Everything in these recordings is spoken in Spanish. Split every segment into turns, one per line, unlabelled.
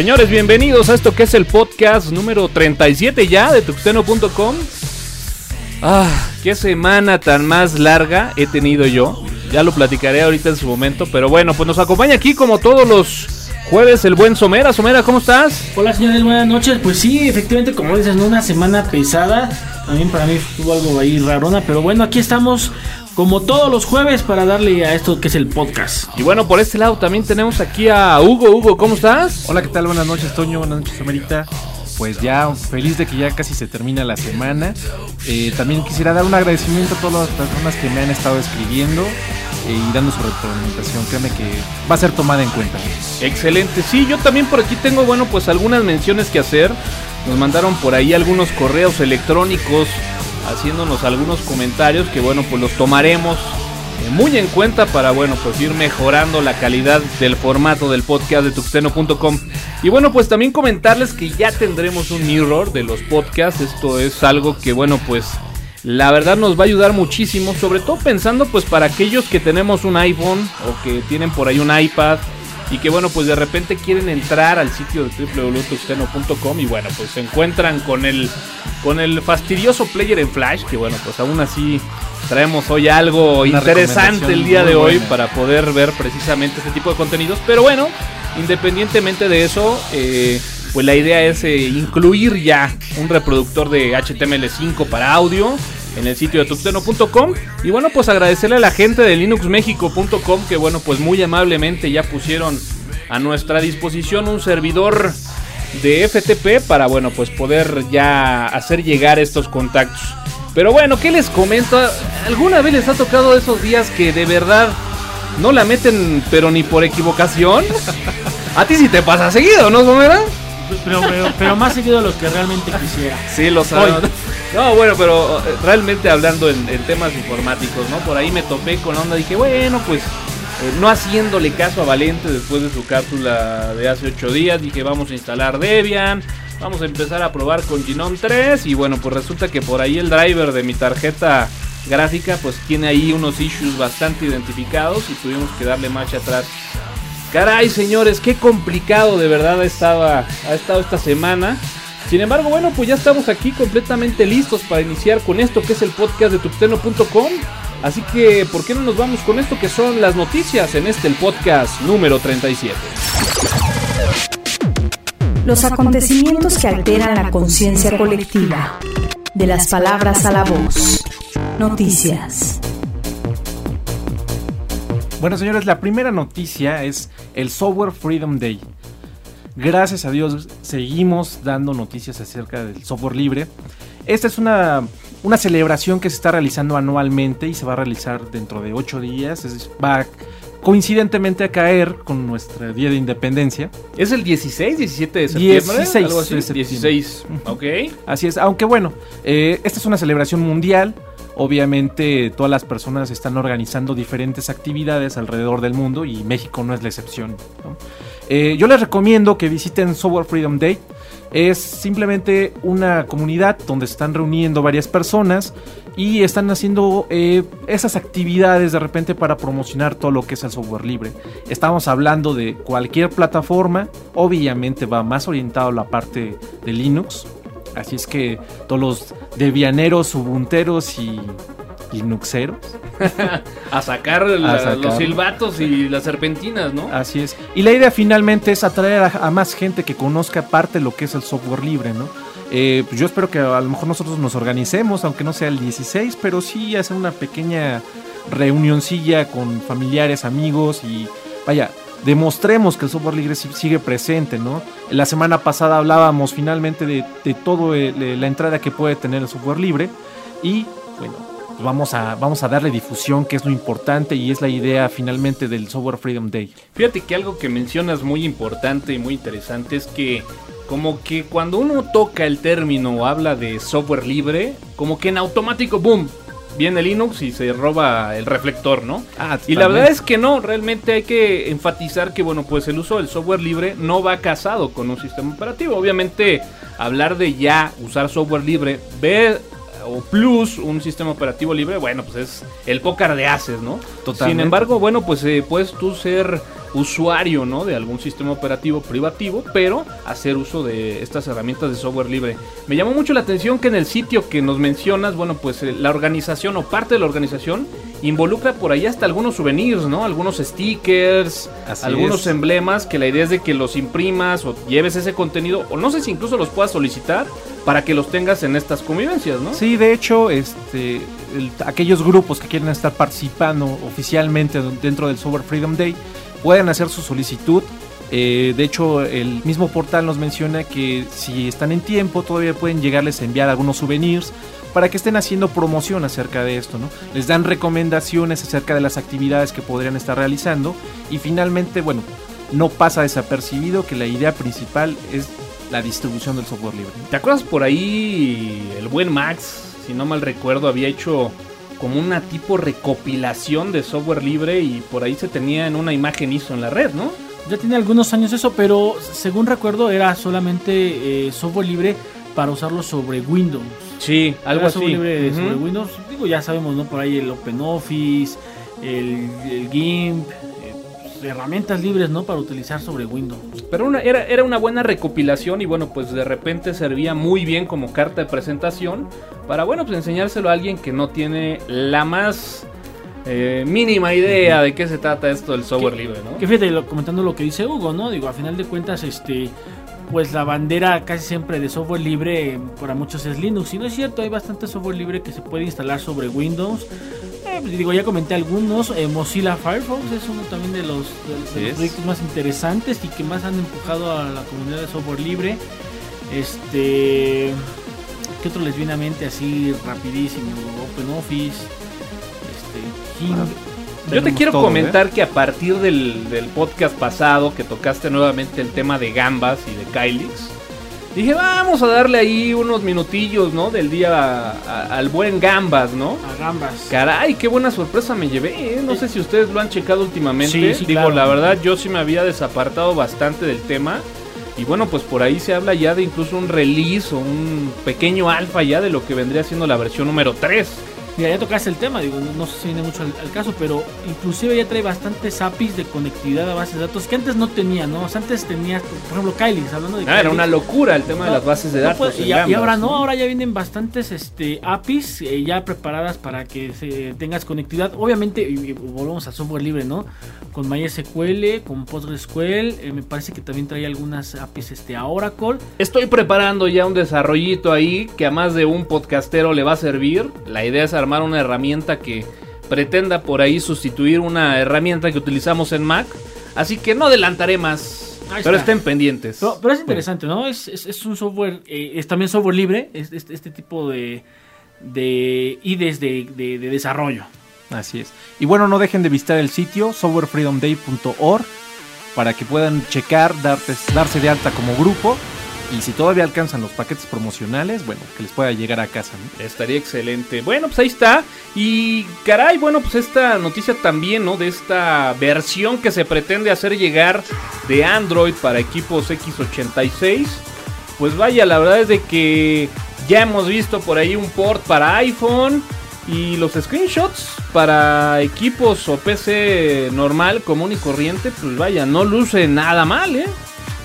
Señores, bienvenidos a esto que es el podcast número 37 ya de tuxteno.com. Ah, qué semana tan más larga he tenido yo. Ya lo platicaré ahorita en su momento, pero bueno, pues nos acompaña aquí como todos los jueves el buen Somera. Somera, ¿cómo estás?
Hola señores, buenas noches. Pues sí, efectivamente, como dices, una semana pesada. También para mí estuvo algo ahí rarona, pero bueno, aquí estamos como todos los jueves para darle a esto que es el podcast.
Y bueno, por este lado también tenemos aquí a Hugo. Hugo, ¿cómo estás?
Hola, ¿qué tal? Buenas noches, Toño. Buenas noches, Somerita. Pues ya feliz de que ya casi se termina la semana. Eh, también quisiera dar un agradecimiento a todas las personas que me han estado escribiendo eh, y dando su retroalimentación. Créeme que va a ser tomada en cuenta.
Excelente. Sí, yo también por aquí tengo, bueno, pues algunas menciones que hacer. Nos mandaron por ahí algunos correos electrónicos haciéndonos algunos comentarios que bueno pues los tomaremos muy en cuenta para bueno pues ir mejorando la calidad del formato del podcast de tuxteno.com y bueno pues también comentarles que ya tendremos un mirror de los podcasts. Esto es algo que bueno pues la verdad nos va a ayudar muchísimo sobre todo pensando pues para aquellos que tenemos un iPhone o que tienen por ahí un iPad y que bueno pues de repente quieren entrar al sitio de www.tuxteno.com y bueno pues se encuentran con el con el fastidioso player en Flash que bueno pues aún así traemos hoy algo interesante el día de hoy para poder ver precisamente este tipo de contenidos. Pero bueno independientemente de eso eh, pues la idea es eh, incluir ya un reproductor de HTML5 para audio en el sitio de tuxteno.com. Y bueno, pues agradecerle a la gente de linuxmexico.com que bueno, pues muy amablemente ya pusieron a nuestra disposición un servidor de FTP para bueno, pues poder ya hacer llegar estos contactos. Pero bueno, ¿qué les comento? ¿Alguna vez les ha tocado esos días que de verdad no la meten pero ni por equivocación? A ti sí te pasa seguido, ¿no, Somera?
Pero, pero, pero más seguido de lo que realmente quisiera.
Sí, lo sabes. No, bueno, pero eh, realmente hablando en, temas informáticos, ¿no? Por ahí me topé con la onda, dije, bueno, pues eh, no haciéndole caso a Valente después de su cápsula de hace 8 días, dije, vamos a instalar Debian, vamos a empezar a probar con Genome 3 y bueno, pues resulta que por ahí el driver de mi tarjeta gráfica pues tiene ahí unos issues bastante identificados y tuvimos que darle marcha atrás. Caray, señores, qué complicado de verdad ha estado, ha estado esta semana. Sin embargo, bueno, pues ya estamos aquí completamente listos para iniciar con esto que es el podcast de tuxteno.com. Así que, ¿por qué no nos vamos con esto que son las noticias en este el podcast número 37?
Los acontecimientos que alteran la conciencia colectiva. De las palabras a la voz. Noticias.
Bueno, señores, la primera noticia es el Software Freedom Day. Gracias a Dios seguimos dando noticias acerca del software libre. Esta es una, una celebración que se está realizando anualmente y se va a realizar dentro de ocho días. Es, va coincidentemente a caer con nuestro día de independencia.
¿Es el 16, 17 de septiembre?
16,
Algo así. 16, ok.
Así es, aunque bueno, eh, esta es una celebración mundial. Obviamente todas las personas están organizando diferentes actividades alrededor del mundo y México no es la excepción. ¿no? Eh, yo les recomiendo que visiten Software Freedom Day. Es simplemente una comunidad donde se están reuniendo varias personas y están haciendo eh, esas actividades de repente para promocionar todo lo que es el software libre. Estamos hablando de cualquier plataforma, obviamente va más orientado a la parte de Linux. Así es que todos los debianeros, ubunteros y linuxeros.
a, sacar la, a, sacar los silbatos y las serpentinas, ¿no?
Así es. Y la idea finalmente es atraer a, a más gente que conozca parte de lo que es el software libre, ¿no? Eh, pues yo espero que a lo mejor nosotros nos organicemos, aunque no sea el 16, pero sí hacer una pequeña reunioncilla con familiares, amigos y vaya, demostremos que el software libre sigue presente, ¿no? La semana pasada hablábamos finalmente de, de todo la entrada que puede tener el software libre y bueno, vamos a, vamos a darle difusión, que es lo importante y es la idea finalmente del Software Freedom Day.
Fíjate que algo que mencionas muy importante y muy interesante es que como que cuando uno toca el término o habla de software libre, como que en automático, boom, viene Linux y se roba el reflector, ¿no?
Ah,
y la verdad es que no, realmente hay que enfatizar que, bueno, pues el uso del software libre no va casado con un sistema operativo. Obviamente, hablar de ya usar software libre ve o Plus, un sistema operativo libre, bueno, pues es el pócar de haces, ¿no?
Totalmente.
Sin embargo, bueno, pues eh, puedes tú ser usuario, ¿no? De algún sistema operativo privativo, pero hacer uso de estas herramientas de software libre. Me llamó mucho la atención que en el sitio que nos mencionas, bueno, pues eh, la organización o parte de la organización involucra por ahí hasta algunos souvenirs, ¿no? Algunos stickers,
Así
algunos
es.
emblemas que la idea es de que los imprimas o lleves ese contenido o no sé si incluso los puedas solicitar para que los tengas en estas convivencias, ¿no?
Sí, de hecho, este, el- aquellos grupos que quieren estar participando oficialmente dentro del Software Freedom Day pueden hacer su solicitud. Eh, de hecho, el mismo portal nos menciona que si están en tiempo, todavía pueden llegarles a enviar algunos souvenirs para que estén haciendo promoción acerca de esto, ¿no? Les dan recomendaciones acerca de las actividades que podrían estar realizando y finalmente, bueno, no pasa desapercibido que la idea principal es la distribución del software libre.
¿Te acuerdas por ahí el buen Max, si no mal recuerdo, había hecho como una tipo recopilación de software libre y por ahí se tenía en una imagen ISO en la red, ¿no?
Ya tiene algunos años eso, pero según recuerdo era solamente eh, software libre para usarlo sobre Windows.
Sí, algo
Era
así.
software libre sobre Windows. Digo, ya sabemos, ¿no? Por ahí el OpenOffice, el, el GIMP, herramientas libres, ¿no? Para utilizar sobre Windows.
Pero una, era, era una buena recopilación y bueno, pues de repente servía muy bien como carta de presentación para, bueno, pues enseñárselo a alguien que no tiene la más eh, mínima idea de qué se trata esto del software
Que-
libre, ¿no?
Que fíjate, lo- comentando lo que dice Hugo, ¿no? Digo, a final de cuentas, este, pues la bandera casi siempre de software libre eh, para muchos es Linux. Y no es cierto, hay bastante software libre que se puede instalar sobre Windows. Eh, pues, digo, ya comenté algunos. eh, Mozilla Firefox es uno también de los, de- de
Así
los
es.
proyectos más interesantes y que más han empujado a la comunidad de software libre. Este, ¿qué otro les viene a mente así rapidísimo? OpenOffice, este.
Ah,
Yo te quiero
todo, ¿eh?
comentar que a partir del, del podcast pasado que tocaste nuevamente el tema de gambas y de Kylix, dije vamos a darle ahí unos minutillos, ¿no? Del día a- a- al buen gambas, ¿no?
A gambas.
Caray, qué buena sorpresa me llevé, ¿eh? No sé si ustedes lo han checado últimamente.
Sí, sí,
Digo,
claro.
la verdad, yo sí me había desapartado bastante del tema. Y bueno, pues por ahí se habla ya de incluso un release o un pequeño alfa ya de lo que vendría siendo la versión número 3.
Mira, ya tocaste el tema, digo, no, no sé si viene mucho al, al caso, pero inclusive ya trae bastantes APIs de conectividad a bases de datos que antes no tenía, ¿no? O sea, antes tenías, por ejemplo, Kylix, hablando de
Ah, era una locura el tema de las bases de
no
datos.
puede- y, ahora no, ahora ya vienen bastantes este, APIs eh, ya preparadas para que se, tengas conectividad. Obviamente, y, y volvemos al software libre, ¿no? Con MySQL, con PostgreSQL, eh, me parece que también trae algunas APIs este, a Oracle.
Estoy preparando ya un desarrollito ahí que a más de un podcastero le va a servir. La idea es armar una herramienta que pretenda por ahí sustituir una herramienta que utilizamos en Mac. Así que no adelantaré más.
Ahí
Pero
está.
estén pendientes.
Pero, pero es interesante, ¿no? Es, es, es un software, eh, es también software libre, es, es- este tipo de, de IDEs de, de- de desarrollo.
Así es. Y bueno, no dejen de visitar el sitio softwarefreedomday.org para que puedan checar, darte- darse de alta como grupo. Y si todavía alcanzan los paquetes promocionales, bueno, que les pueda llegar a casa.
Estaría excelente. Bueno, pues ahí está. Y caray, bueno, pues esta noticia también, ¿no? De esta versión que se pretende hacer llegar de Android para equipos X86. Pues vaya, la verdad es de que ya hemos visto por ahí un port para iPhone. Y los screenshots para equipos o PC normal, común y corriente, pues vaya, no luce nada mal, ¿eh?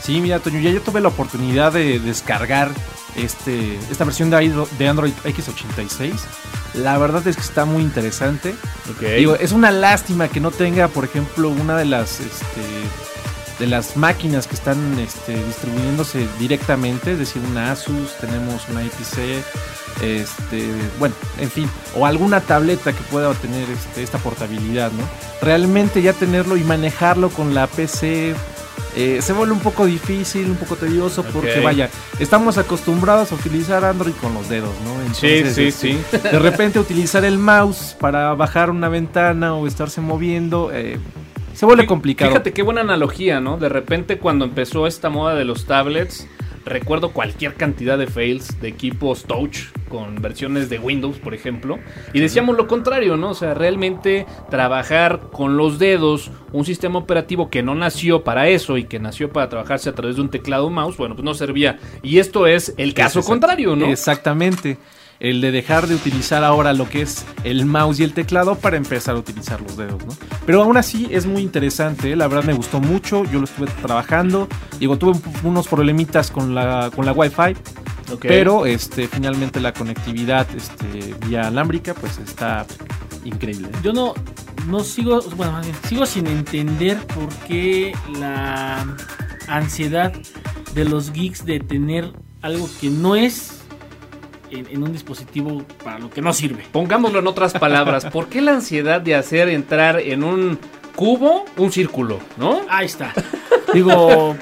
Sí, mira, Toño, ya yo tuve la oportunidad de descargar este, esta versión de Andro- de Android X86. La verdad es que está muy interesante. Digo, es una lástima que no tenga, por ejemplo, una de las este, de las máquinas que están este, distribuyéndose directamente, es decir, una Asus, tenemos una IPC, este, bueno, en fin, o alguna tableta que pueda tener este, esta portabilidad, ¿no? Realmente ya tenerlo y manejarlo con la PC eh, se vuelve un poco difícil, un poco tedioso, porque vaya, estamos acostumbrados a utilizar Android con los dedos, ¿no?
sí,
Entonces,
sí,
este,
sí.
de repente utilizar el mouse para bajar una ventana o estarse moviendo eh, se vuelve complicado.
Fíjate qué buena analogía, ¿no? De repente cuando empezó esta moda de los tablets, recuerdo cualquier cantidad de fails de equipos touch con versiones de Windows, por ejemplo, y decíamos lo contrario, ¿no? O sea, realmente trabajar con los dedos un sistema operativo que no nació para eso y que nació para trabajarse a través de un teclado o mouse, bueno, pues no servía. Y esto es el caso
Exacto.
contrario, ¿no?
Exactamente. El de dejar de utilizar ahora lo que es el mouse y el teclado para empezar a utilizar los dedos, ¿no? Pero aún así es muy interesante, ¿eh? la verdad me gustó mucho, yo lo estuve trabajando, digo, tuve unos problemitas con la, con la Wi-Fi, pero este, finalmente la conectividad este, vía alámbrica pues está increíble.
Yo no, no sigo, bueno, más bien, sigo sin entender por qué la ansiedad de los geeks de tener algo que no es en, en un dispositivo para lo que no sirve.
Pongámoslo en otras palabras, ¿por qué la ansiedad de hacer entrar en un cubo un círculo, no?
Ahí está. Digo,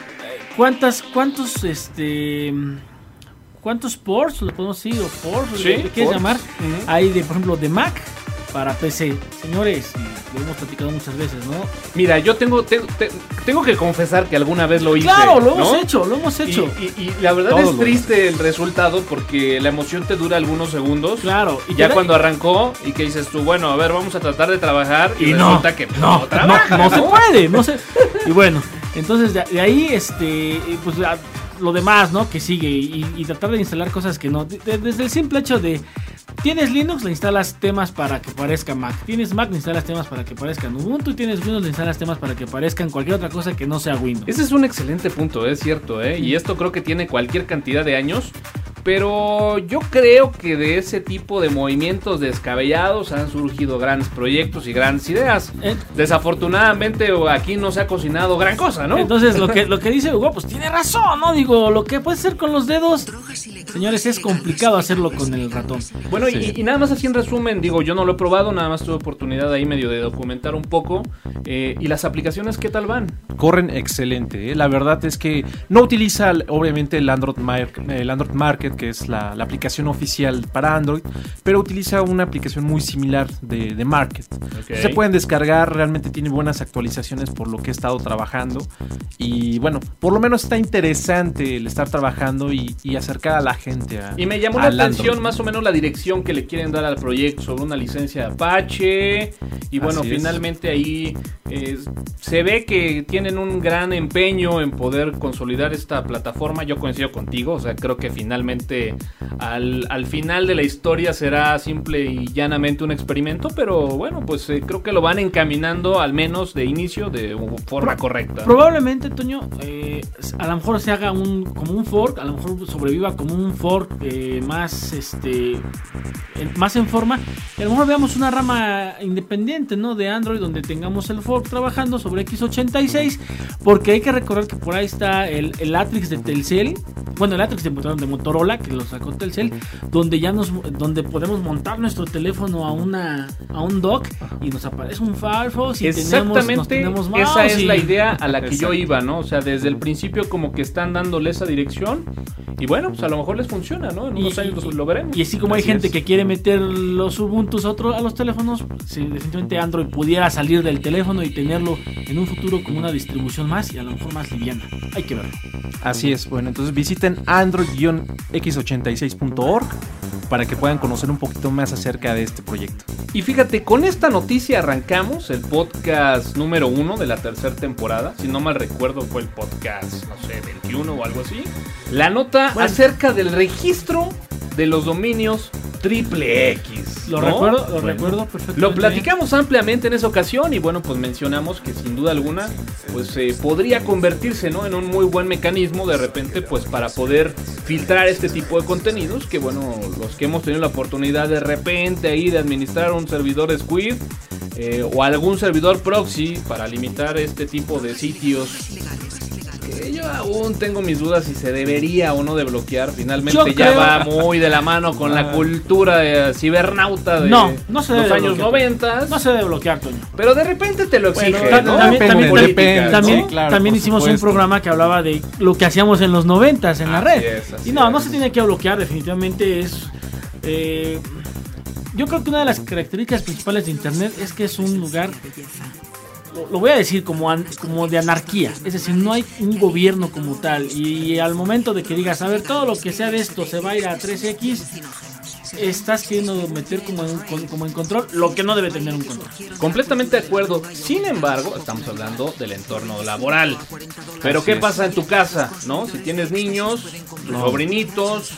¿cuántas, cuántos, este, cuántos ports, lo podemos decir, o ports,
Sí,
¿le quieres
ports.
llamar? Hay de, por ejemplo, de Mac para PC. Señores, lo hemos platicado muchas veces, ¿no?
Mira, yo tengo, te- te- tengo que confesar que alguna vez lo hice.
Claro, lo hemos hecho, lo hemos hecho.
y- y la verdad
Todos
es triste el resultado porque la emoción te dura algunos segundos.
Claro, y
ya cuando arrancó y que dices tú, bueno, a ver, vamos a tratar de trabajar y,
Y no,
resulta que
no,
no, trabaja,
no, se puede, no se. Y bueno, entonces de, de ahí, este, pues lo demás, ¿no? Que sigue y, y tratar de instalar cosas que no. de- de- desde el simple hecho de tienes Linux, le instalas temas para que parezca Mac. Tienes Mac, le instalas temas para que parezcan Ubuntu. Y tienes Windows, le instalas temas para que parezcan cualquier otra cosa que no sea Windows.
Ese es un excelente punto, es cierto, ¿eh? Y esto creo que tiene cualquier cantidad de años. Pero yo creo que de ese tipo de movimientos descabellados han surgido grandes proyectos y grandes ideas.
Eh,
Desafortunadamente aquí no se ha cocinado gran cosa, ¿no?
Entonces lo que, lo que dice Hugo, pues tiene razón, ¿no? Digo, lo que puede ser con los dedos, señores, es complicado hacerlo con el ratón.
Bueno,
Sí.
y, y nada más así en resumen, digo, yo no lo he probado, nada más tuve oportunidad ahí medio de documentar un poco. eh, ¿Y las aplicaciones qué tal van?
corren excelente. ¿eh? La verdad es que no utiliza obviamente el Android, Mar- el Android Market, que es la, la aplicación oficial para Android, pero utiliza una aplicación muy similar de, de Market. Se pueden descargar, realmente tiene buenas actualizaciones por lo que he estado trabajando. Y bueno, por lo menos está interesante el estar trabajando y, y acercar a la gente a.
Y me llamó la atención
Android.
más o menos la dirección que le quieren dar al proyecto sobre una licencia Apache. Y bueno,
Así es.
finalmente ahí eh, se ve que tienen un gran empeño en poder consolidar esta plataforma. Yo coincido contigo, o sea, creo que finalmente al, al final de la historia será simple y llanamente un experimento. Pero bueno, pues eh, creo que lo van encaminando al menos de inicio de forma correcta.
Probablemente, Toño, eh, a lo mejor se haga un como un fork, a lo mejor sobreviva como un fork eh, más este más en forma. Y a lo mejor veamos una rama independiente, ¿no? De Android donde tengamos el fork trabajando sobre x86, porque hay que recordar que por ahí está el, el Atrix de Telcel, bueno, el Atrix de Motorola que lo sacó Telcel, donde ya nos donde podemos montar nuestro teléfono a una a un dock y nos aparece un Firefox y tenemos, nos
esa es
y-
la idea a la que yo iba, ¿no? O sea, desde el principio como que están dándole esa dirección y bueno, pues a lo mejor les funciona, ¿no? En unos
Y-
años
y-
lo veremos.
Y así como hay gente
es.
que quiere meter los Ubuntu a, otro- a los teléfonos, si definitivamente Android pudiera salir del teléfono y tenerlo en un futuro como una distribución más y a lo mejor más liviana. Hay que verlo.
Así es, bueno, entonces visiten android-x86.org para que puedan conocer un poquito más acerca de este proyecto.
Y fíjate, con esta noticia arrancamos el podcast número uno de la tercera temporada. Si no mal recuerdo fue el podcast, no sé, 21 o algo así. La nota
Bueno.
acerca del registro de los dominios triple X.
Lo
¿no?
recuerdo, lo
Bueno.
recuerdo perfectamente.
Lo platicamos ampliamente en esa ocasión y bueno, pues mencionamos que sin duda alguna, pues eh, podría convertirse, ¿no? En un muy buen mecanismo de repente, pues para poder filtrar este tipo de contenidos, que bueno, los que hemos tenido la oportunidad de repente ahí de administrar un servidor Squid eh, o algún servidor proxy para limitar este tipo de sitios. Que yo aún tengo mis dudas si se debería o no de bloquear. Finalmente
Yo
ya
creo-
va muy de la mano con la
Ah.
cultura eh, cibernauta de
No, no se
los años. 90.
No se debe bloquear, Toño.
Pero de repente te lo exige,
Bueno, ta-
¿no?
también-
Depende,
también-
depende,
También,
¿no? Claro,
también
por
hicimos un programa que hablaba de lo que hacíamos en los noventas en la red. y no, no
es.
se tiene que bloquear, definitivamente es... eh, yo creo que una de las características principales de Internet es que es un lugar, lo, lo voy a decir como, an- como de anarquía, es decir, no hay un gobierno como tal. Y al momento de que digas, a ver, todo lo que sea de esto se va a ir a 3X, estás queriendo meter como en, con- como en control lo que no debe tener un control.
Completamente de acuerdo. Sin embargo, estamos hablando del entorno laboral. Pero ¿qué pasa en tu casa? ¿No? Si tienes niños, tus sobrinitos,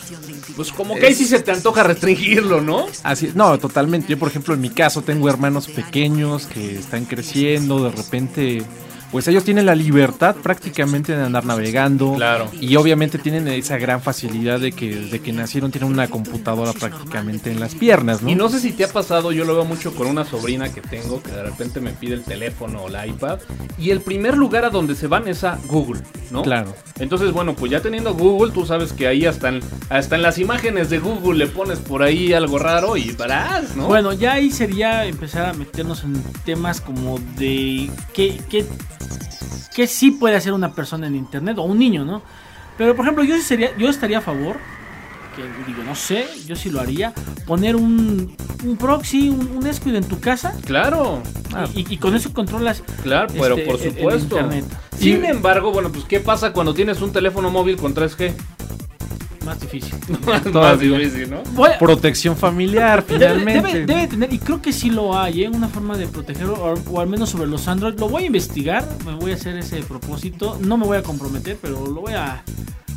pues como que ahí sí se te antoja restringirlo, ¿no?
Así, no, totalmente. Yo, por ejemplo, en mi caso tengo hermanos pequeños que están creciendo, de repente, pues ellos tienen la libertad prácticamente de andar navegando.
Claro.
Y obviamente tienen esa gran facilidad de que desde que nacieron tienen una computadora prácticamente en las piernas, ¿no?
Y no sé si te ha pasado, yo lo veo mucho con una sobrina que tengo que de repente me pide el teléfono o la iPad y el primer lugar a donde se van es a Google, ¿no?
Claro.
Entonces, bueno, pues ya teniendo Google, tú sabes que ahí hasta en, hasta en las imágenes de Google le pones por ahí algo raro y verás, ¿no?
Bueno, ya ahí sería empezar a meternos en temas como de qué, qué, qué sí puede hacer una persona en internet o un niño, ¿no? Pero por ejemplo, yo sería, yo estaría a favor, que digo, no sé, yo sí lo haría, poner un, un proxy, un, un escudo en tu casa
claro,
y, y- y con eso controlas
claro, pero
este,
por
el- el
supuesto.
internet.
Sin embargo, bueno, pues ¿qué pasa cuando tienes un teléfono móvil con 3G?
Más difícil.
Más difícil, ¿no?
A-
Protección familiar, finalmente.
debe- debe tener, y creo que sí lo hay, ¿eh? una forma de proteger, o, o al menos sobre los Android. Lo voy a investigar, me voy a hacer ese propósito. No me voy a comprometer, pero lo voy a.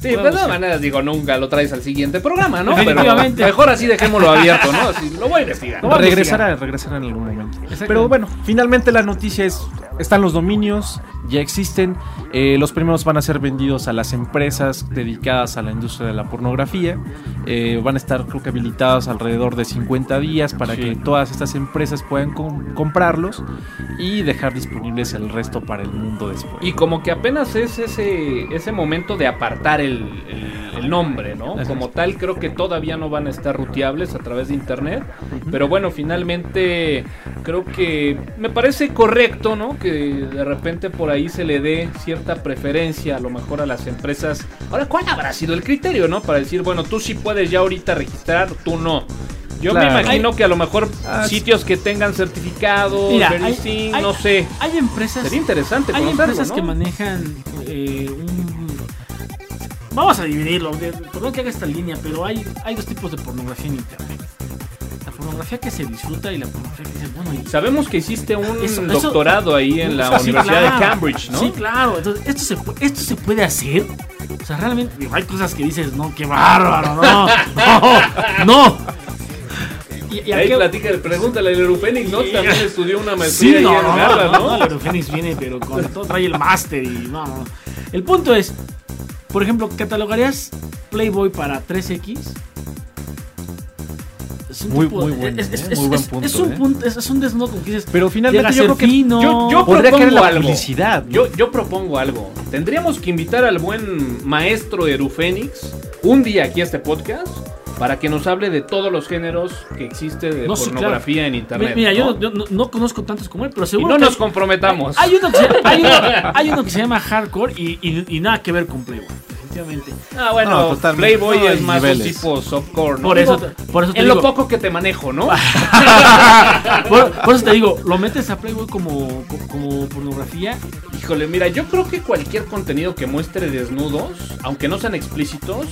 Sí, pero de todas maneras, digo, nunca lo traes al siguiente programa, ¿no? Pero
Definitivamente.
mejor así dejémoslo abierto, ¿no? Así, lo voy a investigar.
Regresará, regresará en algún momento. Pero bueno, finalmente la noticia es, están los dominios, ya existen, eh, los primeros van a ser vendidos a las empresas dedicadas a la industria de la pornografía, eh, van a estar creo que habilitados alrededor de 50 días para
Sí.
que todas estas empresas puedan com- comprarlos y dejar disponibles el resto para el mundo después.
Y como que apenas es ese, ese momento de apartar el, el- el nombre, ¿no? Como tal, creo que todavía no van a estar ruteables a través de internet. Pero bueno, finalmente creo que me parece correcto, ¿no? Que de repente por ahí se le dé cierta preferencia a lo mejor a las empresas. Ahora, ¿cuál habrá sido el criterio, ¿no? Para decir, bueno, tú sí puedes ya ahorita registrar, tú no. Yo
Claro.
me imagino que a lo mejor
Ah,
sitios que tengan certificado,
Mira, hay-
no sé.
Hay empresas.
Sería interesante
Hay empresas
¿no?
que manejan eh, un. Vamos a dividirlo, perdón que haga esta línea, pero hay, hay dos tipos de pornografía en internet. La pornografía que se disfruta y la pornografía que se. Bueno, y
Sabemos que hiciste un
Eso- eso-
doctorado ahí en la
sea, sí,
Universidad
claro.
de Cambridge, ¿no?
Sí, claro. Entonces, ¿esto se, esto se puede hacer. O sea, realmente digo, hay cosas que dices, no, qué bárbaro, no, no, no. Y, y
Ahí platica, pregúntale a Lerufénix, ¿no?
Sí.
También estudió una
Sí,
maestría ahí
no,
en
no,
no,
¿no? la Eurofénix viene, pero con todo trae el máster y no, no. El punto es, por ejemplo, ¿catalogarías Playboy para 3X? Es un
Muy-
tipo-
muy bueno,
es, es-
¿eh?
es-
Muy buen
es-
punto,
es un
¿eh?
punto, es, es un desnudo que dices,
Pero finalmente yo creo que
fino.
yo- yo
podría
propongo
la
algo.
publicidad. ¿no?
Yo, yo propongo algo. Tendríamos que invitar al buen maestro Erufénix un día aquí a este podcast para que nos hable de todos los géneros que existe de
No, sí,
pornografía en internet.
Mira, yo,
¿no?
no, yo no- no conozco tantos como él, pero
y
seguro
no
que
nos comprometamos.
hay uno, que se, hay, uno, hay uno que se llama Hardcore y, y- y nada que ver con Playboy, definitivamente.
Ah, bueno,
No.
Playboy
No,
es más
niveles.
un tipo softcore, ¿no?
Por eso por eso te
en lo poco que te manejo, ¿no?
Por, por eso te digo, lo metes a Playboy como, como, como pornografía.
Híjole, mira, yo creo que cualquier contenido que muestre desnudos, aunque no sean explícitos,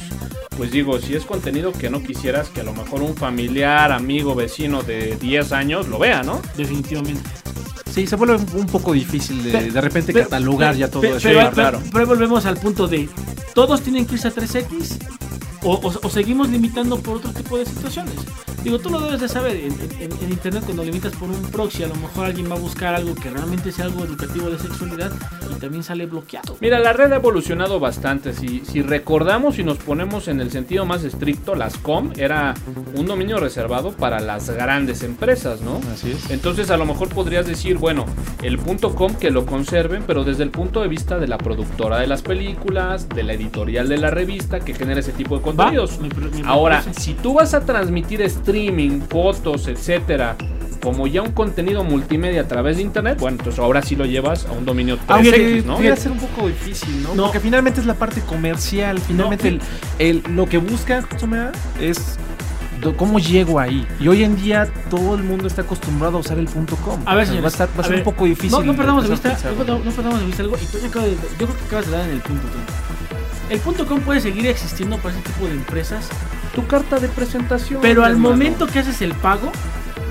pues digo, si es contenido que no quisieras que a lo mejor un familiar, amigo, vecino de 10 años lo vea, ¿no?
Definitivamente.
Sí, se vuelve un poco difícil de,
Pe-
de repente
Pero-
catalogar ya todo eso.
Pero, pero-
claro.
pero volvemos al punto de, ¿todos tienen que irse a 3X? O, o- o seguimos limitando por otro tipo de situaciones? Digo, tú lo debes de saber, en, en- en internet cuando limitas por un proxy, a lo mejor alguien va a buscar algo que realmente sea algo educativo de sexualidad y también sale bloqueado.
Mira, la red ha evolucionado bastante. Si, si recordamos y nos ponemos en el sentido más estricto, las COM era un dominio reservado para las grandes empresas, ¿no?
Así es.
Entonces a lo mejor podrías decir, bueno, el punto com que lo conserven, pero desde el punto de vista de la productora de las películas, de la editorial de la revista que genera ese tipo de contenidos. Ahora,
parece.
si tú vas a transmitir streaming, fotos, etcétera, como ya un contenido multimedia a través de internet, bueno, entonces ahora sí lo llevas a un dominio 3X,
Aunque
¿no?
pudiera ser un poco difícil, ¿no?
No.
Porque finalmente es la parte comercial, finalmente
No.
el, el- lo que busca es cómo llego ahí. Y hoy en día todo el mundo está acostumbrado a usar el punto .com.
A ver,
O sea,
señores,
va a, estar, va a
a
ser
ver,
un poco difícil.
No, no perdamos de vista, no, perdamos de vista algo. Y tú acabas de- yo creo que acabas de dar en el punto. El punto .com puede seguir existiendo para ese tipo de empresas,
Tu carta de presentación.
pero al momento que haces el pago,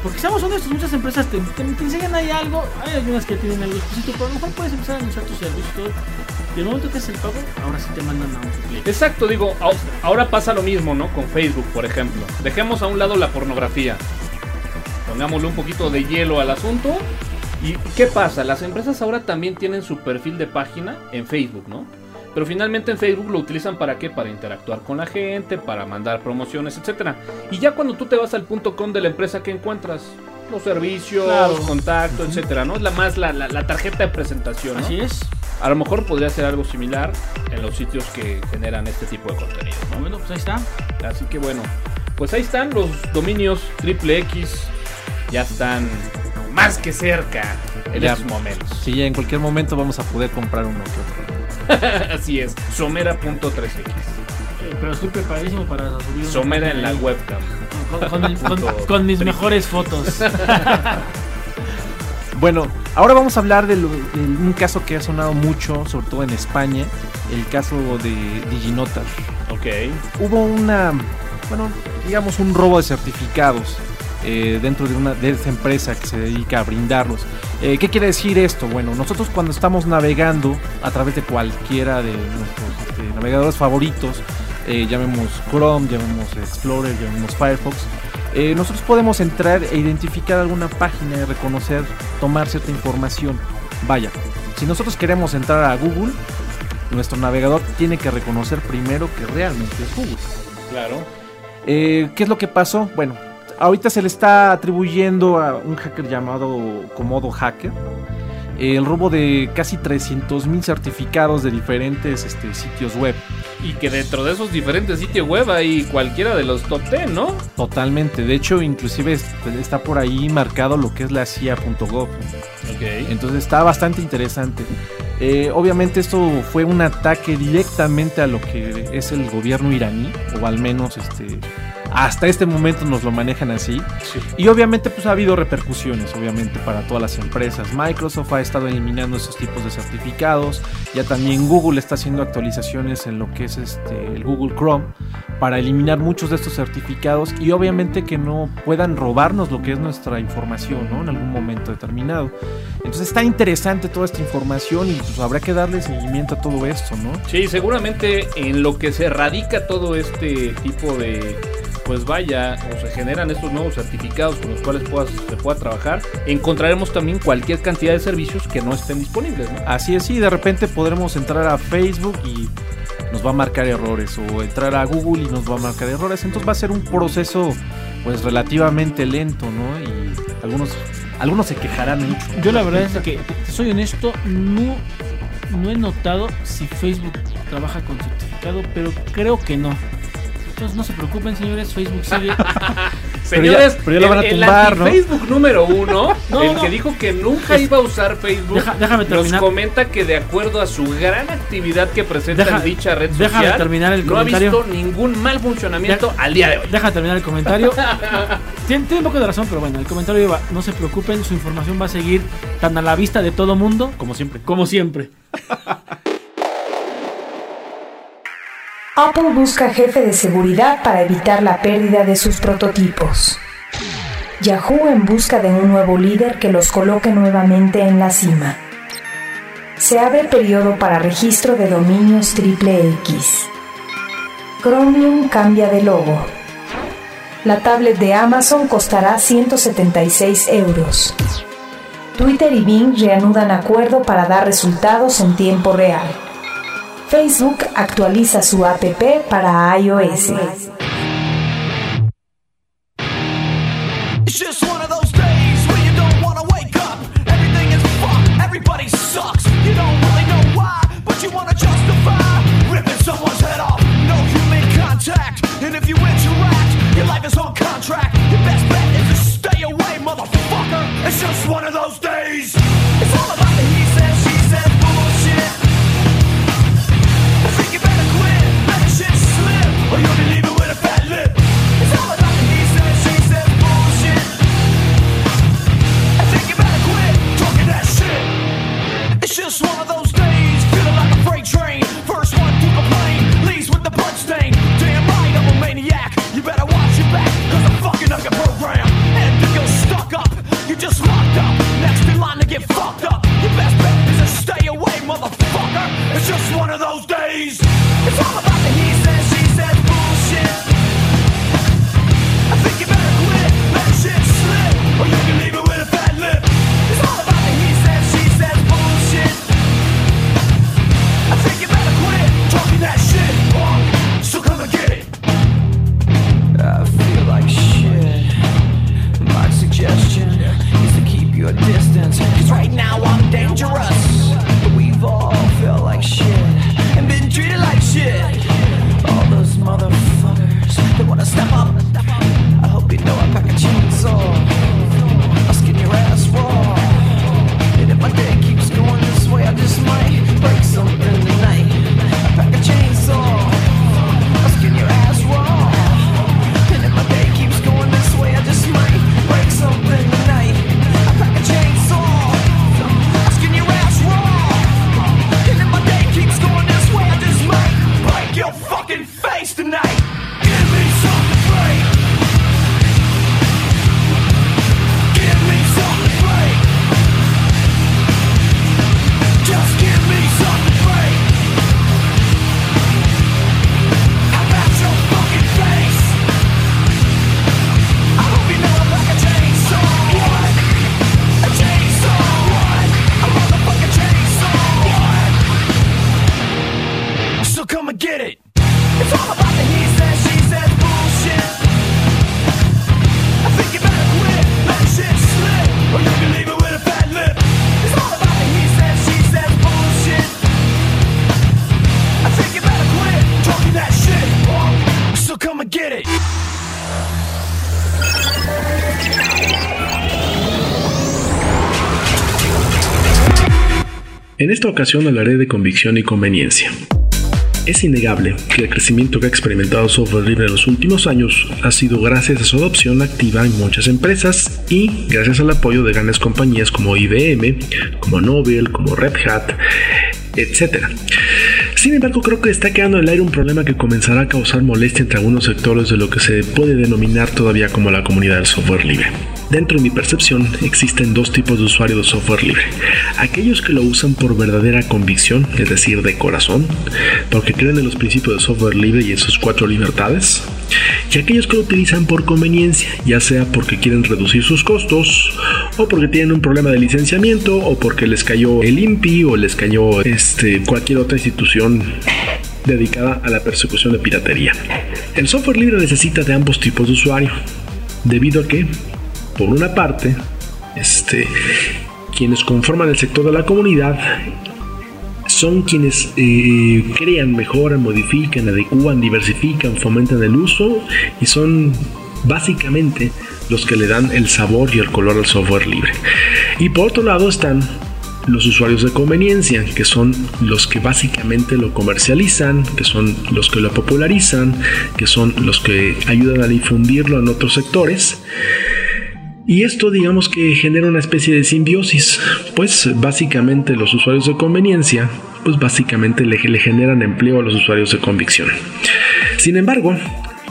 porque seamos honestos, muchas empresas te, te, te enseñan ahí algo, hay algunas que tienen algo explícito, pero a lo mejor puedes empezar a anunciar tus servicios y el momento que haces el pago, ahora sí te mandan a un clic.
Exacto, digo, ahora pasa lo mismo, ¿no? Con Facebook, por ejemplo. Dejemos a un lado la pornografía. Pongámosle un poquito de hielo al asunto. ¿Y qué pasa? Las empresas ahora también tienen su perfil de página en Facebook, ¿no? Pero finalmente en Facebook lo utilizan para qué? Para interactuar con la gente, para mandar promociones, etcétera. Y ya cuando tú te vas al punto com de la empresa que encuentras los servicios,
Claro.
contacto, etcétera, ¿no? Es la más la, la- la tarjeta de presentación, ¿no?
Así es.
A lo mejor podría ser algo similar en los sitios que generan este tipo de contenido, ¿no?
Bueno, pues ahí está.
Así que bueno, pues ahí están los dominios triple X. Ya están más que cerca en
Ya.
estos momentos.
Sí, en cualquier momento vamos a poder comprar uno que otro.
Así es, somera.3x.
Eh, Pero estoy preparadísimo para subir
Somera en la
ahí.
webcam.
Con, con el- con- con mis mejores fotos.
Bueno, ahora vamos a hablar de, lo- de un caso que ha sonado mucho, sobre todo en España, el caso de Diginotar.
Ok.
Hubo una, bueno, digamos un robo de certificados eh, dentro de una de esa empresa que se dedica a brindarlos. Eh, ¿Qué quiere decir esto? Bueno, nosotros cuando estamos navegando a través de cualquiera de nuestros este, navegadores favoritos, eh, llamemos Chrome, llamemos Explorer, llamemos Firefox, eh, nosotros podemos entrar e identificar alguna página y reconocer, tomar cierta información. Vaya, si nosotros queremos entrar a Google, nuestro navegador tiene que reconocer primero que realmente es Google.
Claro.
Eh, ¿Qué es lo que pasó? Bueno, ahorita se le está atribuyendo a un hacker llamado Komodo Hacker el robo de casi 300 mil certificados de diferentes este, sitios web.
Y que dentro de esos diferentes sitios web hay cualquiera de los top 10, ¿no?
Totalmente. De hecho, inclusive está por ahí marcado lo que es la CIA.gov.
Ok.
Entonces está bastante interesante. Eh, obviamente esto fue un ataque directamente a lo que es el gobierno iraní, o al menos este, hasta este momento nos lo manejan así.
Sí.
Y obviamente pues ha habido repercusiones, obviamente para todas las empresas. Microsoft ha estado eliminando esos tipos de certificados. Ya también Google está haciendo actualizaciones en lo que es este, el Google Chrome para eliminar muchos de estos certificados y obviamente que no puedan robarnos lo que es nuestra información, ¿no? En algún momento determinado. Entonces está interesante toda esta información y pues habrá que darle seguimiento a todo esto, ¿no?
Sí, seguramente en lo que se radica todo este tipo de, pues vaya, o se generan estos nuevos certificados con los cuales puedas- se pueda trabajar, encontraremos también cualquier cantidad de servicios que no estén disponibles, ¿no?
Así es, sí, de repente podremos entrar a Facebook y nos va a marcar errores o entrar a Google y nos va a marcar errores. Entonces va a ser un proceso pues relativamente lento, ¿no? Y algunos algunos se quejarán mucho.
Yo la verdad es que, soy honesto, no, no he notado si Facebook trabaja con certificado, pero creo que no. Entonces no se preocupen, señores, Facebook sigue.
Pero ya-
Señores,
pero ya lo van a
el- el
tumbar, ¿no?
Facebook número uno,
No,
el
no.
que dijo que nunca iba a usar Facebook,
Deja- déjame
nos
terminar.
comenta que de acuerdo a su gran actividad que presenta
Deja-
en dicha red
déjame
social,
terminar el
no ha visto ningún mal funcionamiento al día de hoy.
Deja terminar el comentario. Tiene, tiene un poco de razón, pero bueno, el comentario iba, no se preocupen, su información va a seguir tan a la vista de todo mundo
Como siempre.
como siempre.
Apple busca jefe de seguridad para evitar la pérdida de sus prototipos. Yahoo en busca de un nuevo líder que los coloque nuevamente en la cima. Se abre periodo para registro de dominios triple X. Chromium cambia de logo. La tablet de Amazon costará 176 euros. Twitter y Bing reanudan acuerdo para dar resultados en tiempo real. Facebook actualiza su app para iOS.
It's just one of those days where you you program. And if you're stuck up, you just locked up. Next in line to get fucked up. Your best bet is to stay away, motherfucker. It's just one of those days. It's all about the heat. Suggestion is to keep your distance. Cause right now I'm dangerous.
Esta ocasión hablaré de convicción y conveniencia. Es innegable que el crecimiento que ha experimentado software libre en los últimos años ha sido gracias a su adopción activa en muchas empresas y gracias al apoyo de grandes compañías como IBM, como Nobel, como Red Hat, etc. Sin embargo, creo que está quedando en el aire un problema que comenzará a causar molestia entre algunos sectores de lo que se puede denominar todavía como la comunidad del software libre. Dentro de mi percepción existen dos tipos de usuarios de software libre. Aquellos que lo usan por verdadera convicción, es decir, de corazón, porque creen en los principios de software libre y en sus cuatro libertades. Y aquellos que lo utilizan por conveniencia, ya sea porque quieren reducir sus costos, o porque tienen un problema de licenciamiento, o porque les cayó el INPI, o les cayó este, cualquier otra institución dedicada a la persecución de piratería. El software libre necesita de ambos tipos de usuario, debido a que, por una parte, este, quienes conforman el sector de la comunidad son quienes eh, crean, mejoran, modifican, adecúan, diversifican, fomentan el uso y son básicamente los que le dan el sabor y el color al software libre. Y por otro lado están los usuarios de conveniencia, que son los que básicamente lo comercializan, que son los que lo popularizan, que son los que ayudan a difundirlo en otros sectores. Y esto digamos que genera una especie de simbiosis, pues básicamente los usuarios de conveniencia, pues básicamente le, le, generan empleo a los usuarios de convicción. Sin embargo,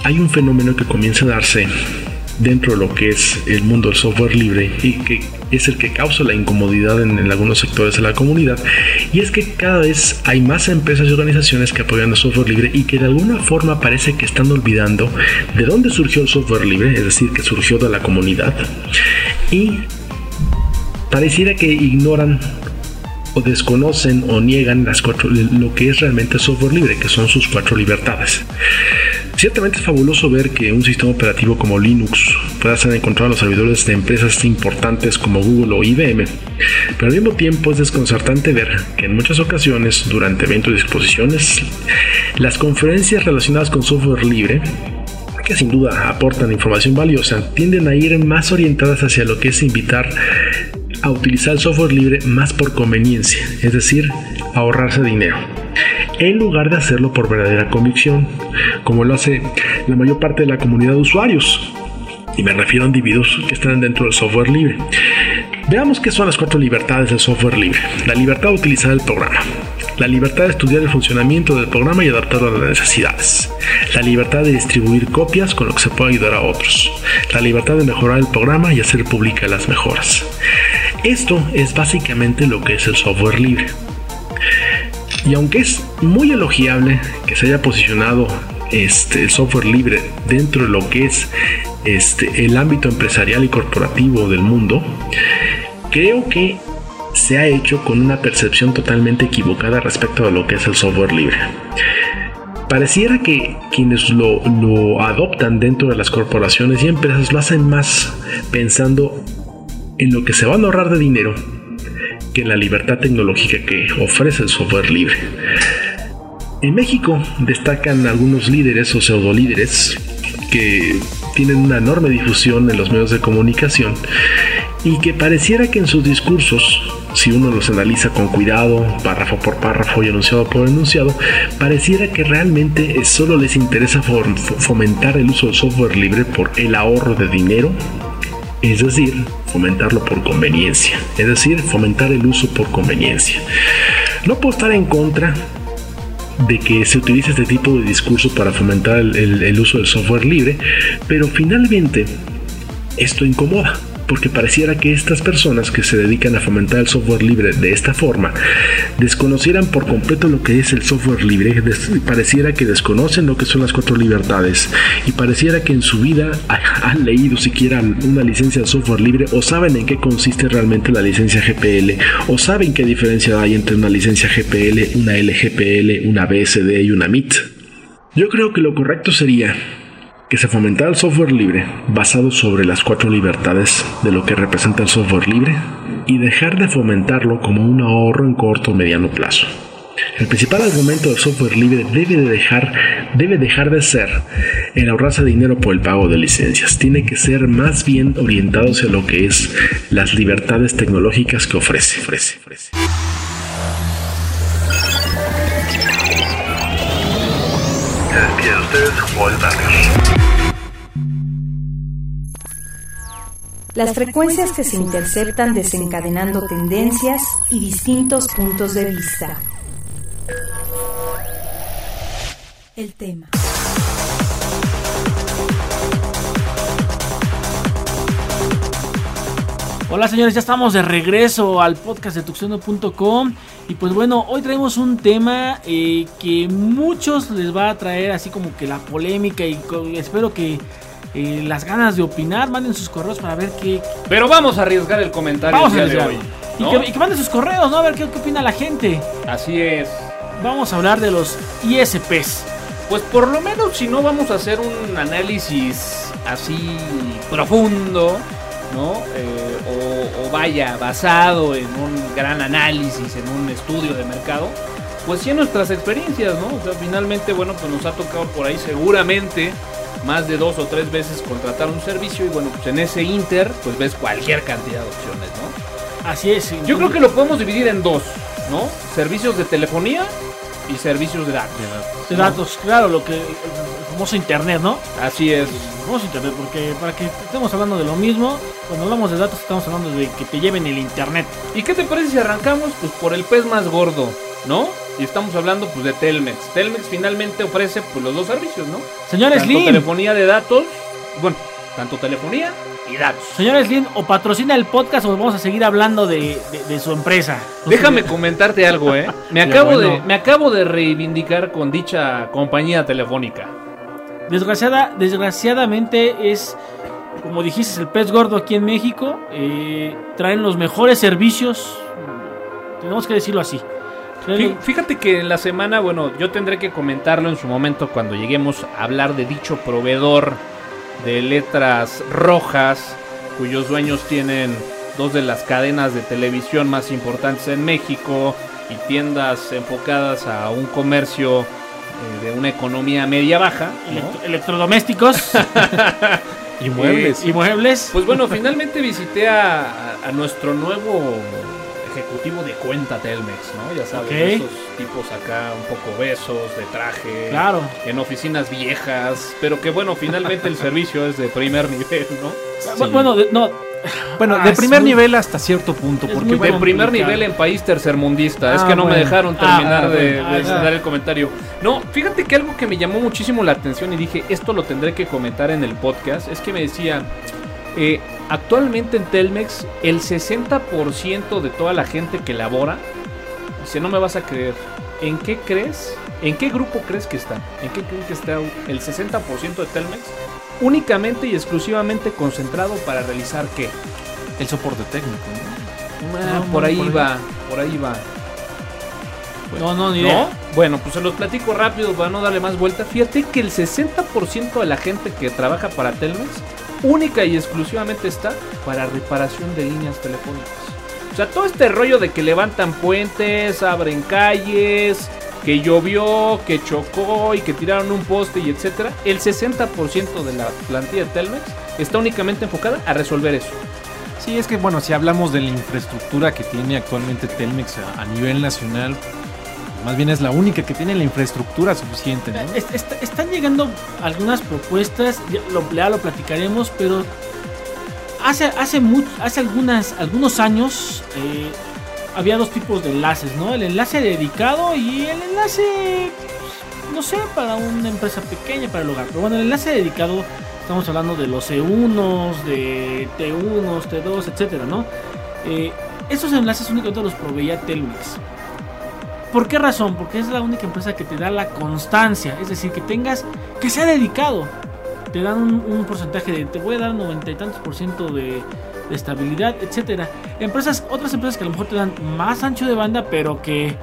hay un fenómeno que comienza a darse dentro de lo que es el mundo del software libre y que es el que causa la incomodidad en, en, algunos sectores de la comunidad y es que cada vez hay más empresas y organizaciones que apoyan el software libre y que de alguna forma parece que están olvidando de dónde surgió el software libre, es decir, que surgió de la comunidad y pareciera que ignoran o desconocen o niegan las cuatro, lo que es realmente software libre, que son sus cuatro libertades. Ciertamente es fabuloso ver que un sistema operativo como Linux pueda ser encontrado en los servidores de empresas importantes como Google o IBM, pero al mismo tiempo es desconcertante ver que en muchas ocasiones, durante eventos y exposiciones, las conferencias relacionadas con software libre que sin duda aportan información valiosa, tienden a ir más orientadas hacia lo que es invitar a utilizar el software libre más por conveniencia, es decir, ahorrarse dinero en lugar de hacerlo por verdadera convicción, como lo hace la mayor parte de la comunidad de usuarios. Y me refiero a individuos que están dentro del software libre. Veamos qué son las cuatro libertades del software libre. La libertad de utilizar el programa. La libertad de estudiar el funcionamiento del programa y adaptarlo a las necesidades. La libertad de distribuir copias con lo que se puede ayudar a otros. La libertad de mejorar el programa y hacer pública las mejoras. Esto es básicamente lo que es el software libre. Y aunque es muy elogiable que se haya posicionado este, el software libre dentro de lo que es este, el ámbito empresarial y corporativo del mundo, creo que se ha hecho con una percepción totalmente equivocada respecto a lo que es el software libre. Pareciera que quienes lo, lo adoptan dentro de las corporaciones y empresas lo hacen más pensando en lo que se van a ahorrar de dinero que la libertad tecnológica que ofrece el software libre. En México destacan algunos líderes o pseudo líderes que tienen una enorme difusión en los medios de comunicación y que pareciera que en sus discursos, si uno los analiza con cuidado, párrafo por párrafo y enunciado por enunciado, pareciera que realmente solo les interesa fomentar el uso del software libre por el ahorro de dinero, es decir, fomentarlo por conveniencia, es decir, fomentar el uso por conveniencia. No puedo estar en contra de que se utilice este tipo de discurso para fomentar el, el, uso del software libre, pero finalmente esto incomoda porque pareciera que estas personas que se dedican a fomentar el software libre de esta forma desconocieran por completo lo que es el software libre, pareciera que desconocen lo que son las cuatro libertades y pareciera que en su vida han leído siquiera una licencia de software libre o saben en qué consiste realmente la licencia GPL o saben qué diferencia hay entre una licencia GPL, una LGPL, una BSD y una MIT. Yo creo que lo correcto sería que se fomentara el software libre basado sobre las cuatro libertades de lo que representa el software libre y dejar de fomentarlo como un ahorro en corto o mediano plazo. El principal argumento del software libre debe de dejar, debe dejar de ser el ahorrarse dinero por el pago de licencias. Tiene que ser más bien orientado hacia lo que es las libertades tecnológicas que ofrece. ofrece, ofrece.
Las frecuencias que se interceptan desencadenando tendencias y distintos puntos de vista. El tema.
Hola señores, ya estamos de regreso al podcast de tuxeno.com y pues bueno, hoy traemos un tema eh, que muchos les va a traer así como que la polémica y espero que eh, las ganas de opinar, manden sus correos para ver qué...
Pero vamos a arriesgar el comentario
Vamos a
el día de hoy.
Y, que, y que manden sus correos, ¿no? A ver qué, qué opina la gente.
Así es.
Vamos a hablar de los ISPs.
Pues por lo menos si no vamos a hacer un análisis así profundo, ¿no? Eh, o, o vaya, basado en un gran análisis, en un estudio de mercado, pues sí en nuestras experiencias, ¿no? O sea, finalmente, bueno, pues nos ha tocado por ahí seguramente más de dos o tres veces contratar un servicio y bueno, pues en ese inter, pues ves cualquier cantidad de opciones, ¿no?
Así es.
Yo creo que lo podemos dividir en dos, ¿no? Servicios de telefonía y servicios de datos.
De datos, claro, lo que... Famoso internet, ¿no?
Así es.
El famoso internet, porque para que estemos hablando de lo mismo, cuando hablamos de datos estamos hablando de que te lleven el internet.
¿Y qué te parece si arrancamos pues por el pez más gordo, ¿no? Y estamos hablando pues de Telmex. Telmex finalmente ofrece pues los dos servicios, ¿no?
Señores
tanto
Slim,
telefonía de datos, bueno, tanto telefonía y datos.
señores Slim, o patrocina el podcast o vamos a seguir hablando de, de- de su empresa.
Déjame comentarte algo, ¿eh? Me acabo, de, me acabo de reivindicar con dicha compañía telefónica.
Desgraciada, desgraciadamente es, como dijiste, el pez gordo aquí en México. eh, traen los mejores servicios. Tenemos que decirlo así. Traen
Fíjate que en la semana, bueno, yo tendré que comentarlo en su momento cuando lleguemos a hablar de dicho proveedor de letras rojas, cuyos dueños tienen dos de las cadenas de televisión más importantes en México y tiendas enfocadas a un comercio eh, de una economía media baja. ¿no?
electro- electrodomésticos
Y muebles.
y muebles.
Pues bueno, finalmente visité a, a- a nuestro nuevo ejecutivo de cuenta Telmex, ¿no? Ya sabes, esos tipos acá un poco besos, de traje,
Claro.
en oficinas viejas, pero que bueno, finalmente el servicio es de primer nivel, ¿no?
Bu- Bueno, de- no.
Bueno,
Ah,
de primer
muy-
nivel hasta cierto punto, porque
De primer nivel en país tercermundista. es
Ah,
que no me dejaron
Ah,
terminar
ah,
de, dar el comentario. No, fíjate que algo que me llamó muchísimo la atención y dije, esto lo tendré que comentar en el podcast, es que me decían, eh, actualmente en Telmex, el 60% de toda la gente que labora, dice, no me vas a creer, ¿en qué crees? ¿En qué grupo crees que está? ¿En qué crees que está el 60% de Telmex? Únicamente y exclusivamente concentrado para realizar qué?
El soporte técnico. ¿no?
Ah,
No,
por
no,
ahí
por ahí.
va, por ahí va.
No, no, ni
¿No?
idea.
Bueno, pues se los platico rápido para no darle más vuelta. Fíjate que el 60% de la gente que trabaja para Telmex única y exclusivamente está para reparación de líneas telefónicas. O sea, todo este rollo de que levantan puentes, abren calles, que llovió, que chocó y que tiraron un poste y etcétera, el 60% de la plantilla de Telmex está únicamente enfocada a resolver eso.
Sí, es que bueno, si hablamos de la infraestructura que tiene actualmente Telmex a, a nivel nacional, más bien es la única que tiene la infraestructura suficiente, ¿no?
Est- est- están llegando algunas propuestas, ya lo, ya lo platicaremos, pero hace, hace, hace algunas, algunos años eh, había dos tipos de enlaces, ¿no? El enlace dedicado y el enlace, pues, no sé, para una empresa pequeña, para el hogar. Pero bueno, el enlace dedicado, estamos hablando de los E1s, de T1s, T2, etcétera, ¿no? Eh, esos enlaces únicamente los proveía Telmex. ¿Por qué razón? Porque es la única empresa que te da la constancia. Es decir, que tengas, que sea dedicado. Te dan un, un porcentaje de, te voy a dar noventa y tantos por ciento de estabilidad, etcétera. Empresas, otras empresas que a lo mejor te dan más ancho de banda, pero que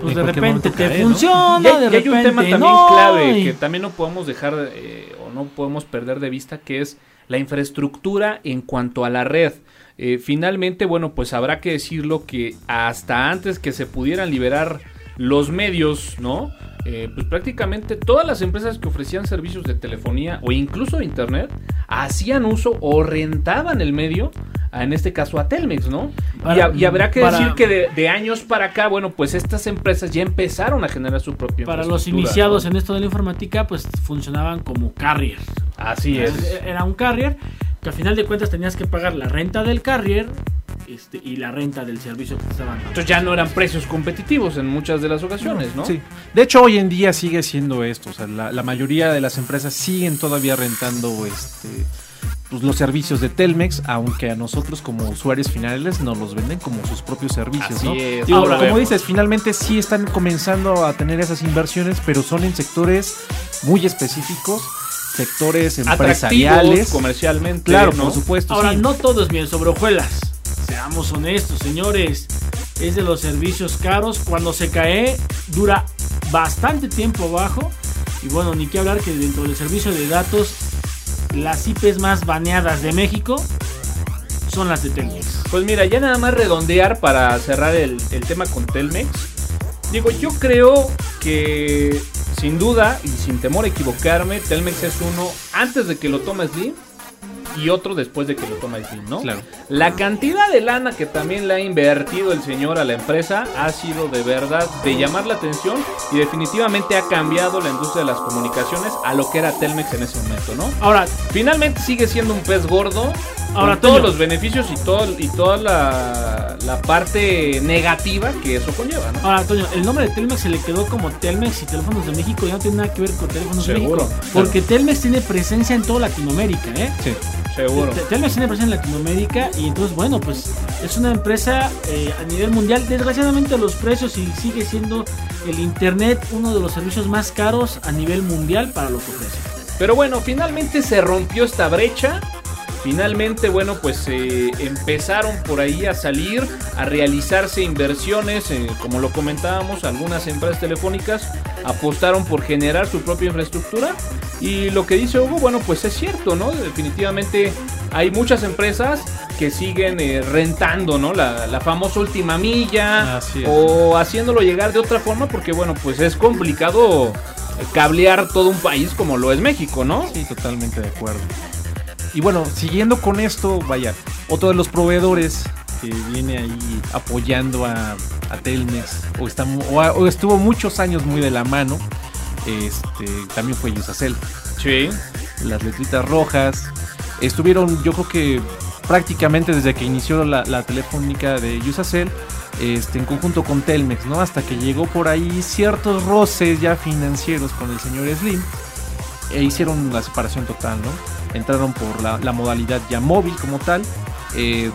pues de repente te
cae, ¿no?
funciona,
Y hay,
de
y hay un tema también
no,
clave
y-
que también no podemos dejar eh, o no podemos perder de vista, que es la infraestructura en cuanto a la red. Eh, finalmente, bueno, pues habrá que decirlo que hasta antes que se pudieran liberar los medios, ¿no? Eh, pues prácticamente todas las empresas que ofrecían servicios de telefonía o incluso de internet hacían uso o rentaban el medio, en este caso a Telmex, ¿no? y,
Para-
ha- y habrá que
para-
decir que de, de años para acá, bueno, pues estas empresas ya empezaron a generar su propia
Para los iniciados
¿no?
en esto de la informática, pues funcionaban como carrier.
Así es.
Era un carrier que a final de cuentas tenías que pagar la renta del carrier este, y la renta del servicio que estaban dando.
Entonces ya no eran precios competitivos en muchas de las ocasiones, ¿no?
Sí. De hecho, hoy en día sigue siendo esto. O sea, la, la mayoría de las empresas siguen todavía rentando este, pues, los servicios de Telmex, aunque a nosotros como usuarios finales nos los venden como sus propios servicios.
Así
¿no?
es.
Digo,
Ahora,
como dices, finalmente sí están comenzando a tener esas inversiones, pero son en sectores muy específicos, sectores
Atractivos
empresariales.
comercialmente.
Claro,
¿no?
por supuesto.
Ahora,
sí.
no todo es bien sobre hojuelas. Seamos honestos, señores. Es de los servicios caros. Cuando se cae, dura bastante tiempo abajo. Y bueno, ni que hablar que dentro del servicio de datos, las IPs más baneadas de México son las de Telmex.
Pues mira, ya nada más redondear para cerrar el, tema con Telmex. Digo, yo creo que sin duda y sin temor a equivocarme, Telmex es uno antes de que lo tome Slim y otro después de que lo tome Slim, ¿no?
Claro.
La cantidad de lana que también le ha invertido el señor a la empresa ha sido de verdad de llamar la atención y definitivamente ha cambiado la industria de las comunicaciones a lo que era Telmex en ese momento, ¿no?
Ahora,
Finalmente sigue siendo un pez gordo.
Ahora,
con todos los beneficios y, todo, y toda la, la parte negativa que eso conlleva, ¿no?
Ahora, Antonio, el nombre de Telmex se le quedó como Telmex y Teléfonos de México ya no tiene nada que ver con Teléfonos
Seguro,
de México. Porque Telmex tiene presencia en toda Latinoamérica, ¿eh?
Sí.
Seguro.
Te- Telmex tiene presencia en Latinoamérica y entonces, bueno, pues es una empresa eh, a nivel mundial. Desgraciadamente los precios y sigue siendo el Internet uno de los servicios más caros a nivel mundial para lo que ofrece.
Pero bueno, finalmente se rompió esta brecha. Finalmente, bueno, pues eh, empezaron por ahí a salir, a realizarse inversiones, eh, como lo comentábamos, algunas empresas telefónicas apostaron por generar su propia infraestructura. Y lo que dice Hugo, bueno, pues es cierto, ¿no? Definitivamente hay muchas empresas que siguen eh, rentando, ¿no? La, la famosa última milla o haciéndolo llegar de otra forma, porque bueno, pues es complicado eh, cablear todo un país como lo es México, ¿no?
Sí, totalmente de acuerdo. Y bueno, siguiendo con esto, vaya, otro de los proveedores que viene ahí apoyando a, a Telmex, o, está, o, a- o estuvo muchos años muy de la mano, este, también fue Yusacel.
Sí.
Las letritas rojas, estuvieron yo creo que prácticamente desde que inició la, la telefónica de Yusacel, este, en conjunto con Telmex, ¿no? Hasta que llegó por ahí ciertos roces ya financieros con el señor Slim e hicieron la separación total, ¿no? Entraron por la, la modalidad ya móvil como tal. eh,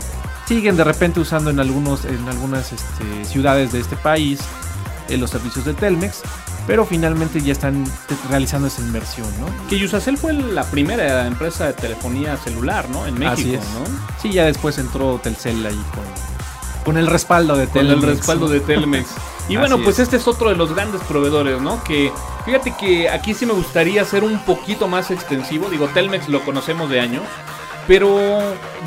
siguen de repente usando en algunos en algunas este, ciudades de este país eh, los servicios de Telmex, pero finalmente ya están realizando esa inversión, ¿no?
Que Yusacel fue la primera empresa de telefonía celular, ¿no? En México,
Así es.
¿no?
Sí, ya después entró Telcel ahí con, con el respaldo de
Con
Telmex.
el respaldo de Telmex. Y
Así
bueno, pues
es.
este es otro de los grandes proveedores, ¿no? Que fíjate que aquí sí me gustaría ser un poquito más extensivo. Digo, Telmex lo conocemos de años. Pero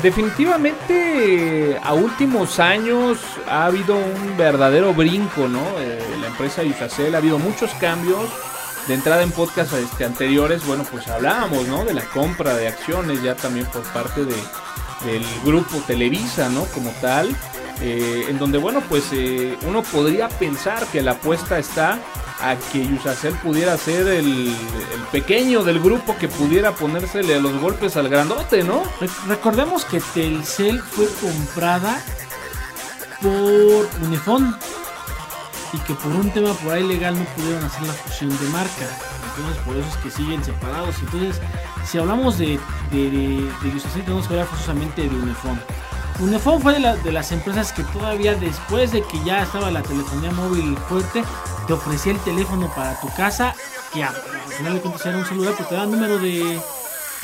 definitivamente a últimos años ha habido un verdadero brinco, ¿no? Eh, la empresa Yusacel ha habido muchos cambios. De entrada en podcast este, anteriores, bueno, pues hablábamos, ¿no? De la compra de acciones ya también por parte de, del grupo Televisa, ¿no? Como tal. Eh, en donde, bueno, pues eh, uno podría pensar que la apuesta está a que Yusacel pudiera ser el, pequeño del grupo que pudiera ponérsele a los golpes al grandote, ¿no?
Re- Recordemos que Telcel fue comprada por Unifón y que por un tema por ahí legal no pudieron hacer la fusión de marca. Entonces por eso es que siguen separados. Entonces, si hablamos de, de, tenemos que hablar forzosamente de Unifón. Unifón fue de, la- de las empresas que todavía después de que ya estaba la telefonía móvil fuerte, te ofrecía el teléfono para tu casa, que al final de cuentas era un celular, pero te daba número de,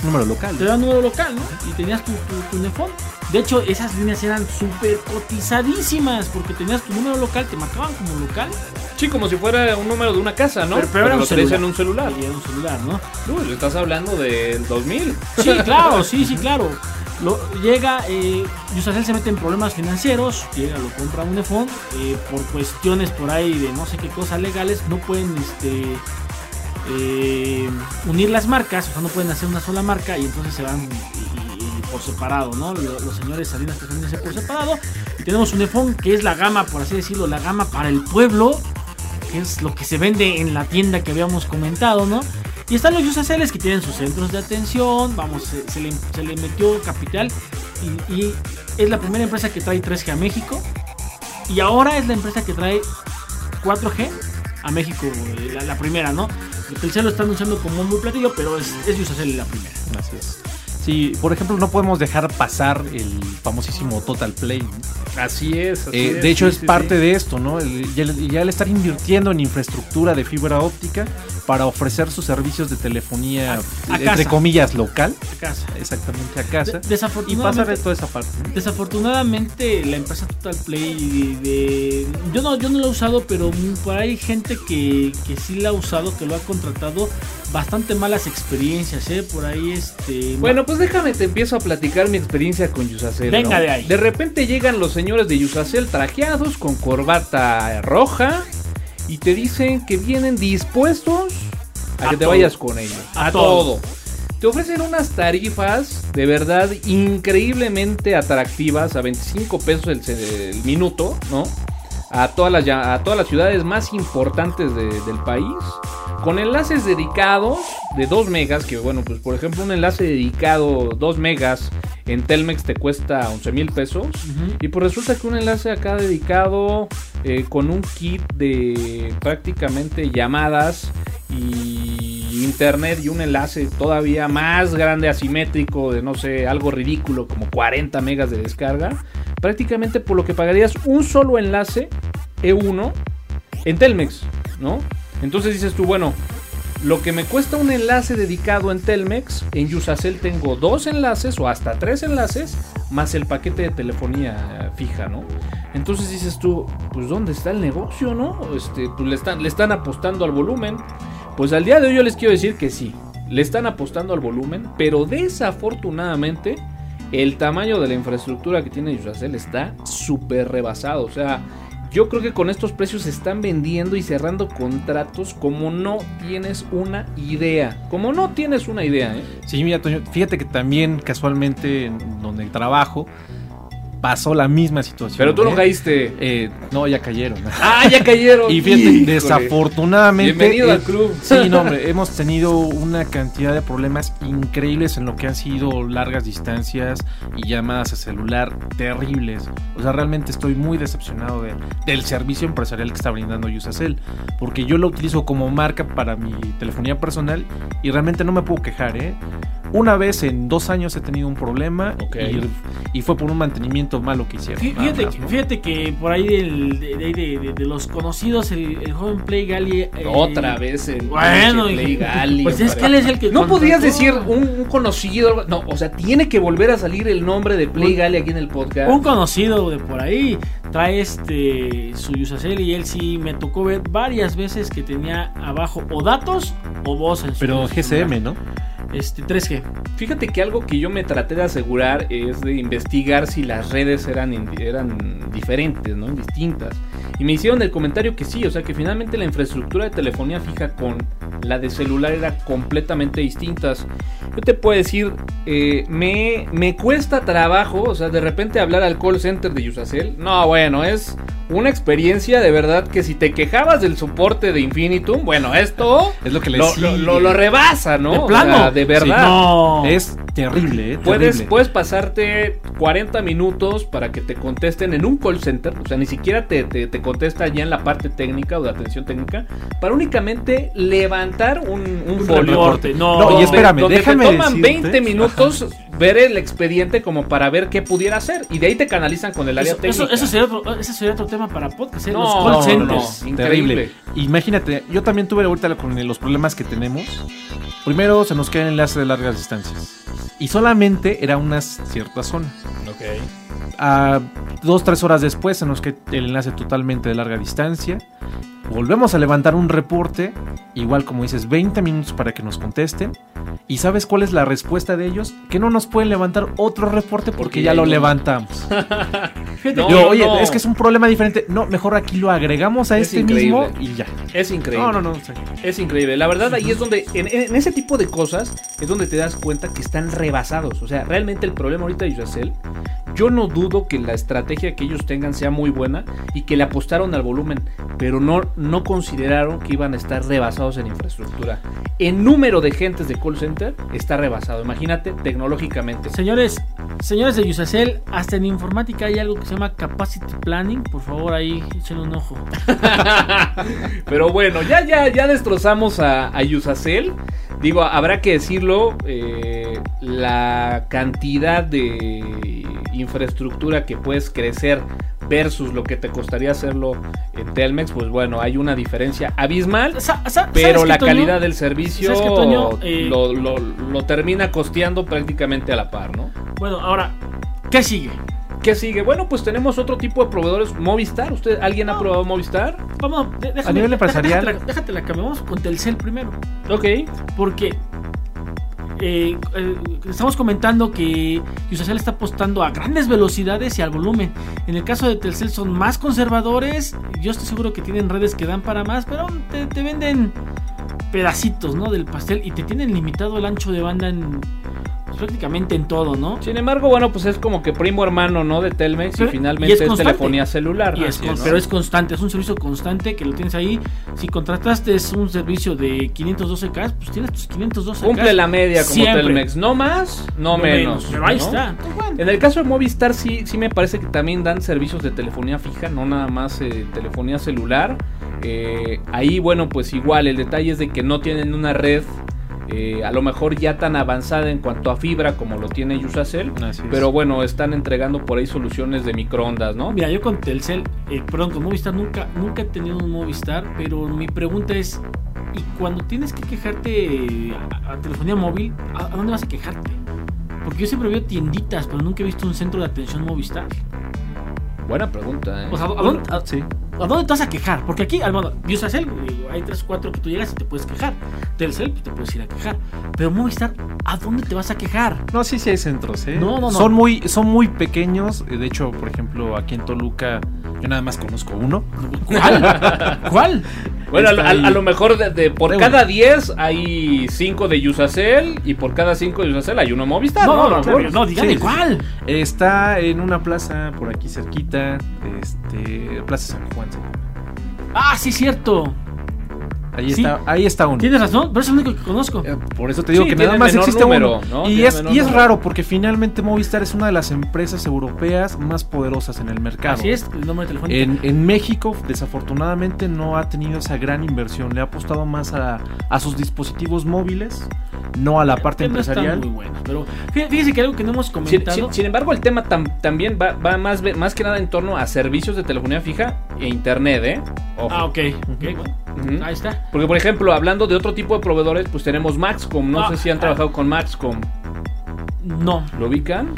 Número local.
te daban número local, ¿no? Y tenías tu, tu, tu Unifón. De hecho, esas líneas eran súper cotizadísimas porque tenías tu número local, te marcaban como local.
Sí, como si fuera un número de una casa, ¿no?
Pero- pero era un
lo
celular.
en un celular.
Y era un celular, ¿no?
Uy, le estás hablando del 2000.
Sí, claro, sí, sí, claro. Lo, llega, eh, Yusacel se mete en problemas financieros, llega, lo compra Unifón, eh, por cuestiones por ahí de no sé qué cosas legales, no pueden este, eh, unir las marcas, o sea, no pueden hacer una sola marca y entonces se van y- por separado, ¿no? Lo- Los, señores Salinas prefieren irse por separado y tenemos Unifón, que es la gama, por así decirlo, la gama para el pueblo, que es lo que se vende en la tienda que habíamos comentado, ¿no? Y están los Yusaceles que tienen sus centros de atención, vamos, se, le, se le metió capital y, es la primera empresa que trae 3G a México y ahora es la empresa que trae 4G a México, eh, la, primera, ¿no? Telcel lo está anunciando como muy platillo, pero es, es la primera.
Así es. Sí, por ejemplo, no podemos dejar pasar el famosísimo Total Play. ¿no?
Así es. así
Eh,
es,
de hecho,
sí,
es
sí,
parte
sí.
de esto, ¿no? El- ya, el- ya el estar invirtiendo en infraestructura de fibra óptica para ofrecer sus servicios de telefonía,
A- a
entre
casa.
comillas, local,
De casa.
exactamente a casa.
De-
y pasar
desafortunadamente,
de toda esa parte.
Desafortunadamente la empresa Total Play de, yo no yo no lo he usado pero por ahí hay gente que, que sí la ha usado que lo ha contratado bastante malas experiencias eh por ahí este
Bueno, pues déjame, te empiezo a platicar mi experiencia con Yusacel.
Venga
¿no?
de ahí.
De repente llegan los señores de Yusacel trajeados con corbata roja y te dicen que vienen dispuestos a,
A
que te vayas con ellos.
A
A,
todo.
todo. Te ofrecen unas tarifas de verdad increíblemente atractivas a 25 pesos el, minuto, ¿no? A todas las, a todas las ciudades más importantes de- del país. Con enlaces dedicados de 2 megas, que bueno, pues por ejemplo un enlace dedicado 2 megas en Telmex te cuesta 11 mil pesos. Y pues resulta que un enlace acá dedicado eh, con un kit de prácticamente llamadas y internet y un enlace todavía más grande asimétrico de no sé, algo ridículo como 40 megas de descarga, prácticamente por lo que pagarías un solo enlace E1 en Telmex, ¿no? Entonces dices tú, bueno, lo que me cuesta un enlace dedicado en Telmex, en Yusacel tengo dos enlaces o hasta tres enlaces, más el paquete de telefonía fija, ¿no? Entonces dices tú, pues ¿dónde está el negocio, no? Este, pues le están, le están apostando al volumen. Pues al día de hoy yo les quiero decir que sí, le están apostando al volumen, pero desafortunadamente el tamaño de la infraestructura que tiene Yusacel está súper rebasado. O sea, yo creo que con estos precios se están vendiendo y cerrando contratos como no tienes una idea. Como no tienes una idea, ¿eh?
Sí, mira, Toño, fíjate que también casualmente en donde trabajo pasó la misma situación.
Pero tú no
¿eh?
caíste.
Eh, no, ya cayeron.
¡Ah, ya cayeron!
Y fíjate,
Híjole.
desafortunadamente.
Bienvenido
eh,
al club.
Sí, no, hombre, hemos tenido una cantidad de problemas increíbles en lo que han sido largas distancias y llamadas a celular terribles. O sea, realmente estoy muy decepcionado de- del servicio empresarial que está brindando Usacell, porque yo lo utilizo como marca para mi telefonía personal y realmente no me puedo quejar, ¿eh? Una vez en dos años he tenido un problema
Ok.
y, y fue por un mantenimiento poquito mal lo que hicieron.
Fíjate,
más,
que-
¿no?
fíjate que por ahí del- de, de- de- de- de los conocidos, el, el joven Play Gali. eh,
Otra vez el
Bueno,
Play Gali,
pues es que él es el que.
No podías
contrató.
decir un, un conocido, no, o sea, tiene que volver a salir el nombre de Play Gali aquí en el podcast.
Un conocido de por ahí trae este su Yusacel y él sí me tocó ver varias veces que tenía abajo o datos o voz en su
Pero
lugar.
¿no?
Este 3G.
Fíjate que algo que yo me traté de asegurar es de investigar si las redes eran, eran diferentes, ¿no? Distintas. Y me hicieron el comentario que sí, o sea que finalmente la infraestructura de telefonía fija con la de celular era completamente distintas. Yo te puedo decir, eh, me, me cuesta trabajo, o sea, de repente hablar al call center de Yusacel. No, bueno, es una experiencia de verdad que si te quejabas del soporte de Infinitum, bueno, esto
Es lo que le
lo, lo- lo- lo rebasa, ¿no?
De
O
plano.
sea, de verdad.
Sí, no.
Es terrible, ¿eh?
Puedes,
Terrible.
puedes pasarte 40 minutos para que te contesten en un call center, o sea, ni siquiera te, te, te contesta ya en la parte técnica o de atención técnica, para únicamente levantar un, un
Un
folio.
reporte. No,
No, y
Donde-
espérame,
donde
déjame
te toman
decirte-
20 minutos ver el expediente como para ver qué pudiera hacer y de ahí te canalizan con el área
Eso,
técnica.
eso, eso sería otro, ese sería otro tema para podcast. ¿eh?
No,
los call
no,
centers.
no. Increíble.
Terrible. Imagínate, yo también tuve ahorita con los problemas que tenemos. Primero se nos queda el enlace de largas distancias. Y solamente era una cierta zona. A dos, tres horas después se nos queda el enlace totalmente de larga distancia. Volvemos a levantar un reporte, igual como dices, 20 minutos para que nos contesten. ¿Y sabes cuál es la respuesta de ellos? Que no nos pueden levantar otro reporte porque,
Porque
ya lo levantamos.
No,
Yo, oye,
no.
es que es un problema diferente. No, mejor aquí lo agregamos a
Es
este
increíble.
mismo y ya.
Es increíble.
No, no, no. sí.
Es increíble. La verdad, ahí es donde, en, en ese tipo de cosas, es donde te das cuenta que están rebasados. O sea, realmente el problema ahorita de Yusacel, yo no dudo que la estrategia que ellos tengan sea muy buena y que le apostaron al volumen, pero no, no consideraron que iban a estar rebasados en infraestructura. En número de gentes de call center está rebasado. Imagínate tecnológicamente.
Señores, señores de Yusacel, hasta en informática hay algo que se llama capacity planning. Por favor, ahí echen un ojo.
Pero bueno, ya, ya, ya destrozamos a, a Yusacel. Digo, habrá que decirlo, eh, la cantidad de infraestructura que puedes crecer versus lo que te costaría hacerlo en Telmex, pues bueno, hay una diferencia abismal.
Sa- sa-
Pero
¿sabes
la
Toño?
calidad del servicio
¿Sabes qué, Toño? Eh,
lo, lo- lo termina costeando prácticamente a la par, ¿no?
Bueno, ahora, ¿qué sigue?
¿Qué sigue? Bueno, pues tenemos otro tipo de proveedores. Movistar, ¿usted, ¿alguien ha probado Movistar?
Vamos, déjame,
A nivel empresarial-
Déjate, déjate la cambiamos con Telcel primero.
Ok.
Porque eh, eh, estamos comentando que Yusacel está apostando a grandes velocidades y al volumen. En el caso de Telcel son más conservadores. Yo estoy seguro que tienen redes que dan para más, pero te, te venden pedacitos ¿no? del pastel y te tienen limitado el ancho de banda en prácticamente en todo, ¿no?
Sin embargo, bueno, pues es como que primo hermano, ¿no? De Telmex
Pero-
y finalmente
y es
telefonía celular.
Y es
¿no?
Pero es constante, es un servicio constante que lo tienes ahí. Si contrataste es un servicio de 512K, pues tienes tus 512K.
Cumple la media como
Siempre.
Telmex. No más, no, menos.
Pero ahí
¿no?
está. Bueno.
En el caso de Movistar sí, sí me parece que también dan servicios de telefonía fija, no nada más eh, telefonía celular. Eh, ahí, bueno, pues igual el detalle es de que no tienen una red eh, a lo mejor ya tan avanzada en cuanto a fibra como lo tiene Yusacel. Pero bueno, están entregando por ahí soluciones de microondas, ¿no?
Mira, yo con Telcel, eh, perdón, con Movistar nunca, nunca he tenido un Movistar, pero mi pregunta es, ¿y cuando tienes que quejarte eh, a, a telefonía móvil, ¿a, a dónde vas a quejarte? Porque yo siempre veo tienditas, pero nunca he visto un centro de atención Movistar.
Buena pregunta, ¿eh?
O sea, ¿a dónde, a-
Sí.
¿A dónde te vas a quejar? Porque aquí, al modo, Yusacel, digo, hay tres, cuatro que tú llegas y te puedes quejar. Telcel, pues te puedes ir a quejar. Pero Movistar, ¿a dónde te vas a quejar?
No, sí, sí hay centros, ¿eh?
No, no, no.
Son muy, son muy pequeños. eh, De hecho, por ejemplo, aquí en Toluca, yo nada más conozco uno.
¿Cuál? ¿Cuál?
Bueno, a, lo mejor de, de- por
De
cada 10 hay 5 de Yusacel y por cada 5 de Yusacel hay uno Movistar.
No, no,
A lo
no,
mejor.
no, dígame
Sí.
cuál.
Está en una plaza por aquí cerquita. Este, Plaza San Juan.
Ah, sí, cierto.
Ahí
Sí.
está, ahí está uno.
Tienes razón, pero es el único que conozco.
Eh, Por eso te digo
Sí,
que nada más existe
número,
uno.
¿no?
Y, es, y es raro porque finalmente Movistar es una de las empresas europeas más poderosas en el mercado.
Así es, el nombre telefónico.
En, en México, desafortunadamente, no ha tenido esa gran inversión. Le ha apostado más a, a sus dispositivos móviles, no a la parte
no está
empresarial.
muy bueno, pero fí- fíjese que algo que no hemos
Sin,
comentado.
sin- sin embargo, el tema tam- también va, va más, más que nada en torno a servicios de telefonía fija e internet, ¿eh? Ojo.
Ah, ok, ok, bueno. Ahí está.
Porque, por ejemplo, hablando de otro tipo de proveedores, pues tenemos Maxcom. No
Ah,
sé si han
ah.
trabajado con Maxcom.
No.
¿Lo ubican?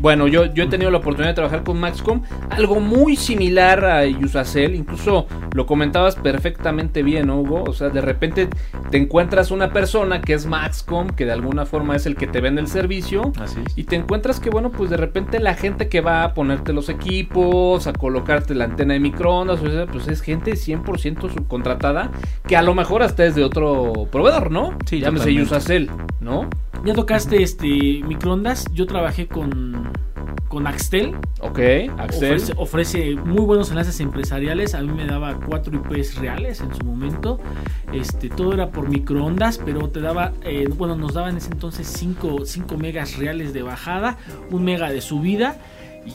Bueno, yo, yo he tenido la oportunidad de trabajar con Maxcom, algo muy similar a Usacell, incluso lo comentabas perfectamente bien, ¿no, Hugo? O sea, de repente te encuentras una persona que es Maxcom, que de alguna forma es el que te vende el servicio,
Así es.
y te encuentras que, bueno, pues de repente la gente que va a ponerte los equipos, a colocarte la antena de microondas, o sea, pues es gente 100% subcontratada, que a lo mejor hasta es de otro proveedor, ¿no?
Sí,
Llámese. Usacell, ¿no?
Ya tocaste este microondas. Yo trabajé con, con Axtel.
Ok, Axel.
Ofrece, ofrece muy buenos enlaces empresariales. A mí me daba 4 IPs reales en su momento. Este, todo era por microondas, pero te daba, eh, bueno, nos daban en ese entonces 5, 5 megas reales de bajada, un mega de subida.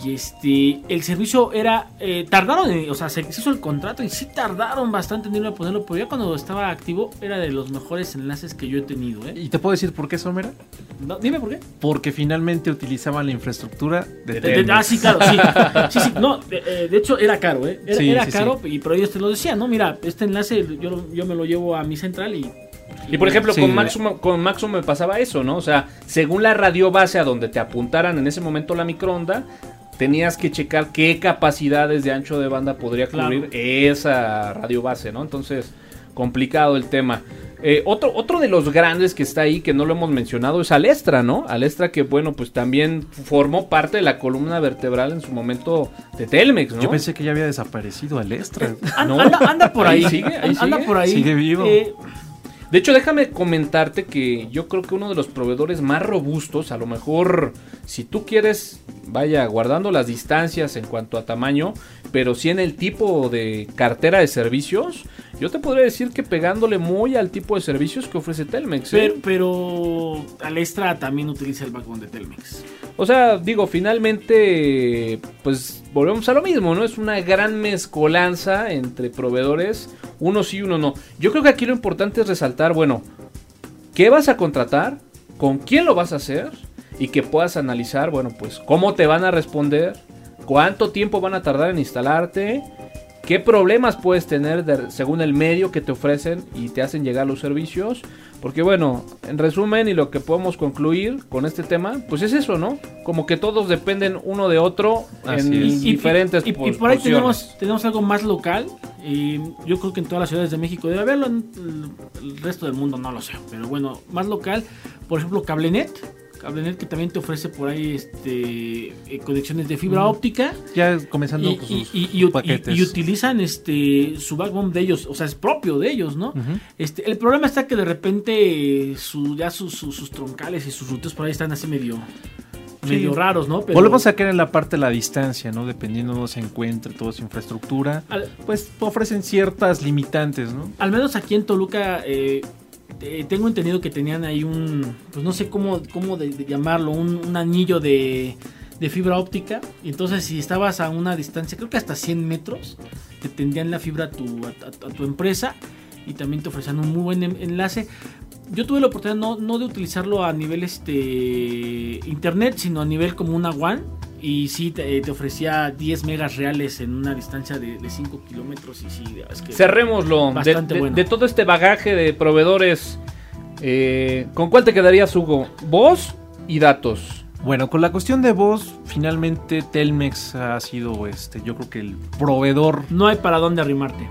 Y este, el servicio era, eh, tardaron, en- o sea, se hizo el contrato y sí tardaron bastante en irme a ponerlo, pero ya cuando estaba activo era de los mejores enlaces que yo he tenido, ¿eh?
¿Y te puedo decir por qué, Somera?
No, dime por qué.
Porque finalmente utilizaban la infraestructura de,
De-
ah, sí, claro, sí. Sí, sí, no, de, eh, de hecho era caro, ¿eh? Era,
Sí,
era
sí,
caro, y pero ellos te lo decían, ¿no? Mira, este enlace yo, yo me lo llevo a mi central y...
Y por ejemplo,
Sí.
con Maxum, con Maxum me pasaba eso, ¿no? O sea, según la radio base a donde te apuntaran en ese momento la microonda, tenías que checar qué capacidades de ancho de banda podría
Claro.
cubrir esa radio base, ¿no? Entonces, complicado el tema. Eh, otro, otro de los grandes que está ahí, que no lo hemos mencionado, es Alestra, ¿no? Alestra que, bueno, pues también formó parte de la columna vertebral en su momento de Telmex, ¿no?
Yo pensé que ya había desaparecido al extra.
An-
No.
anda, anda por ahí.
Ahí sigue, ahí
anda
sigue.
por ahí.
Sigue vivo.
Eh,
De hecho, déjame comentarte que yo creo que uno de los proveedores más robustos, a lo mejor si tú quieres, vaya, guardando las distancias en cuanto a tamaño, pero sí en el tipo de cartera de servicios, yo te podría decir que pegándole muy al tipo de servicios que ofrece Telmex. ¿eh?
pero, pero Alestra también utiliza el backbone de Telmex.
O sea, digo, finalmente, pues volvemos a lo mismo, ¿no? Es una gran mezcolanza entre proveedores, uno sí, uno no. Yo creo que aquí lo importante es resaltar, bueno, ¿qué vas a contratar? ¿Con quién lo vas a hacer? Y que puedas analizar, bueno, pues cómo te van a responder, cuánto tiempo van a tardar en instalarte, qué problemas puedes tener de- según el medio que te ofrecen y te hacen llegar los servicios. Porque bueno, en resumen y lo que podemos concluir con este tema, pues es eso, ¿no? Como que todos dependen uno de otro
Así
en
es.
diferentes
y, y- y por ahí tenemos, tenemos algo más local. y yo creo que en todas las ciudades de México debe haberlo. En el resto del mundo no lo sé. Pero bueno, más local. Por ejemplo, Cablenet. Cablenet que también te ofrece por ahí este eh, conexiones de fibra óptica.
Ya comenzando
Y,
con
y-
sus
y- y-
paquetes.
y- utilizan este su backbone de ellos, o sea, es propio de ellos, ¿no? Este, el problema está que de repente su, ya sus, sus, sus troncales y sus rutos por ahí están así medio, medio raros, ¿no? Pero
Volvemos a caer en la parte de la distancia, ¿no? Dependiendo de dónde se encuentre toda su infraestructura,
al,
pues ofrecen ciertas limitantes, ¿no?
al menos aquí en Toluca eh, tengo entendido que tenían ahí un, pues no sé cómo, cómo llamarlo, un, anillo de, fibra óptica. Entonces si estabas a una distancia, creo que hasta 100 metros, te tendían la fibra a tu, a, tu empresa y también te ofrecían un muy buen en- enlace. Yo tuve la oportunidad no, no de utilizarlo a nivel este internet, sino a nivel como una WAN. Y sí, te, te ofrecía 10 megas reales en una distancia de, de 5 kilómetros. Y sí, es que...
Cerrémoslo. De,
Bastante
de-
bueno.
de todo este bagaje de proveedores, eh, ¿con cuál te quedarías, Hugo? Voz y datos.
Bueno, con la cuestión de voz, finalmente Telmex ha sido, este, yo creo que el proveedor,
No hay para dónde arrimarte.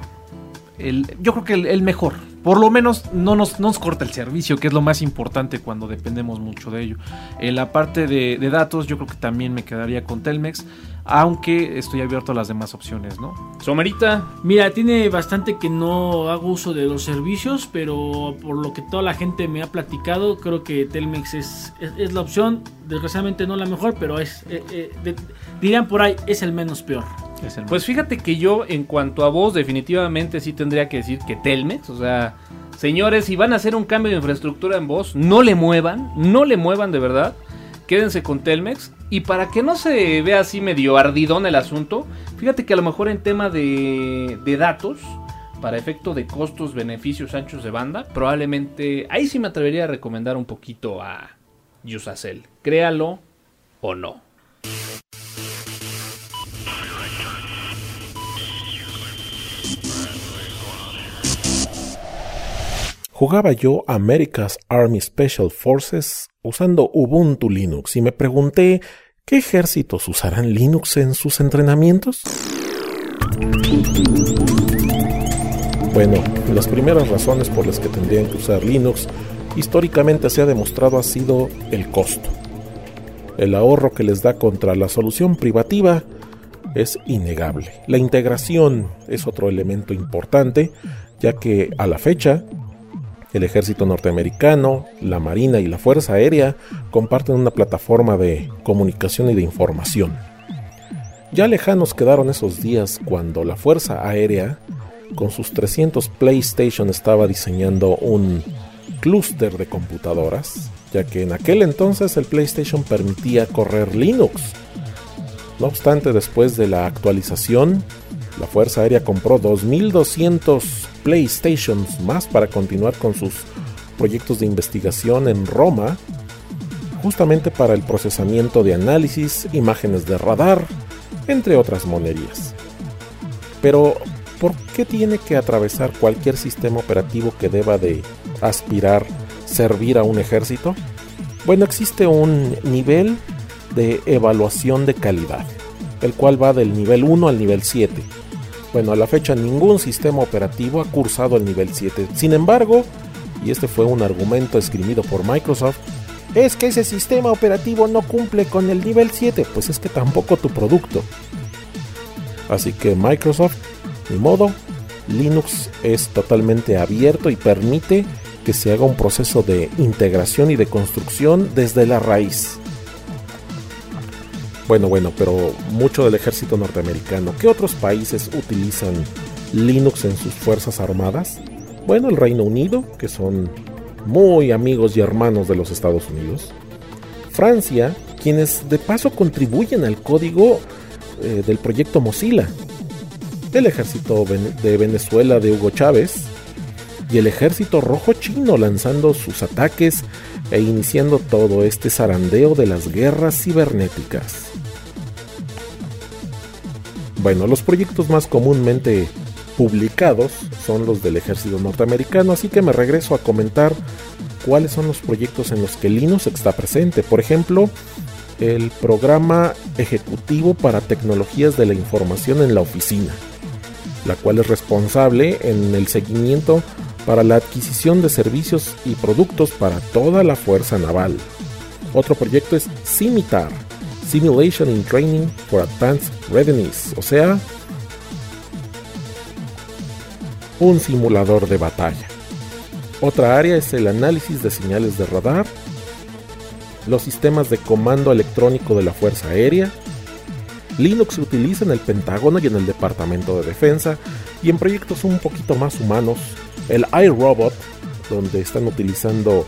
El, yo creo que el, mejor. Por lo menos no nos, no nos corta el servicio, que es lo más importante cuando dependemos mucho de ello. En la parte de, de datos, yo creo que también me quedaría con Telmex. Aunque estoy abierto a las demás opciones, ¿no?
Somerita,
Mira, tiene bastante que no hago uso de los servicios, pero por lo que toda la gente me ha platicado, creo que Telmex es, es, es la opción. Desgraciadamente no la mejor, pero es, eh, eh, de- dirían por ahí, es el menos peor.
Es el
pues fíjate que yo en cuanto a voz definitivamente sí tendría que decir que Telmex, o sea, señores, si van a hacer un cambio de infraestructura en voz, no le muevan, no le muevan de verdad. Quédense con Telmex y para que no se vea así medio ardidón el asunto, fíjate que a lo mejor en tema de, de datos, para efecto de costos, beneficios, anchos de banda, probablemente ahí sí me atrevería a recomendar un poquito a Yusacel. Créalo o no.
Jugaba yo America's Army Special Forces usando Ubuntu Linux y me pregunté ¿qué ejércitos usarán Linux en sus entrenamientos? Bueno, las primeras razones por las que tendrían que usar Linux históricamente se ha demostrado ha sido el costo. El ahorro que les da contra la solución privativa es innegable. La integración es otro elemento importante, ya que a la fecha el ejército norteamericano, la Marina y la Fuerza Aérea comparten una plataforma de comunicación y de información. Ya lejanos quedaron esos días cuando la Fuerza Aérea, con sus 300 PlayStation, estaba diseñando un clúster de computadoras, ya que en aquel entonces el PlayStation permitía correr Linux. No obstante, después de la actualización, la Fuerza Aérea compró 2.200 PlayStations más para continuar con sus proyectos de investigación en Roma, justamente para el procesamiento de análisis, imágenes de radar, entre otras monerías. Pero, ¿por qué tiene que atravesar cualquier sistema operativo que deba de aspirar servir a un ejército? Bueno, existe un nivel de evaluación de calidad, el cual va del nivel 1 al nivel 7. Bueno, a la fecha ningún sistema operativo ha cursado el nivel 7. Sin embargo, y este fue un argumento esgrimido por Microsoft, es que ese sistema operativo no cumple con el nivel 7, pues es que tampoco tu producto. Así que Microsoft, ni modo, Linux es totalmente abierto y permite que se haga un proceso de integración y de construcción desde la raíz. Bueno, bueno, pero mucho del ejército norteamericano. ¿Qué otros países utilizan Linux en sus fuerzas armadas? Bueno, el Reino Unido, que son muy amigos y hermanos de los Estados Unidos. Francia, quienes de paso contribuyen al código eh, del proyecto Mozilla. El ejército de Venezuela de Hugo Chávez. Y el ejército rojo chino lanzando sus ataques e iniciando todo este zarandeo de las guerras cibernéticas. Bueno, los proyectos más comúnmente publicados son los del ejército norteamericano, así que me regreso a comentar cuáles son los proyectos en los que Linux está presente. Por ejemplo, el programa ejecutivo para tecnologías de la información en la oficina, la cual es responsable en el seguimiento para la adquisición de servicios y productos para toda la fuerza naval. Otro proyecto es Scimitar, Simulation and Training for Advanced Readiness, o sea, un simulador de batalla. Otra área es el análisis de señales de radar, los sistemas de comando electrónico de la Fuerza Aérea. Linux se utiliza en el Pentágono y en el Departamento de Defensa y en proyectos un poquito más humanos, el iRobot, donde están utilizando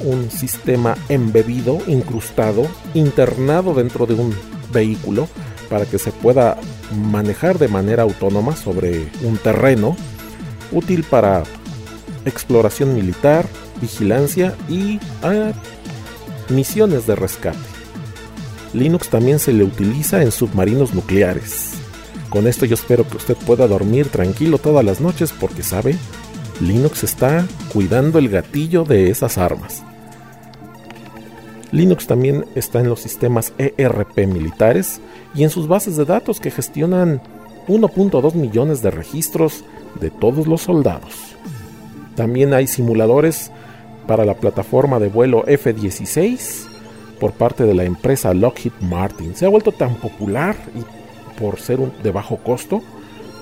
un sistema embebido, incrustado, internado dentro de un vehículo para que se pueda manejar de manera autónoma sobre un terreno útil para exploración militar, vigilancia y ah, misiones de rescate. Linux también se le utiliza en submarinos nucleares. Con esto yo espero que usted pueda dormir tranquilo todas las noches porque sabe, Linux está cuidando el gatillo de esas armas. Linux también está en los sistemas ERP militares y en sus bases de datos que gestionan 1.2 millones de registros de todos los soldados. También hay simuladores para la plataforma de vuelo F-16 por parte de la empresa Lockheed Martin se ha vuelto tan popular y por ser de bajo costo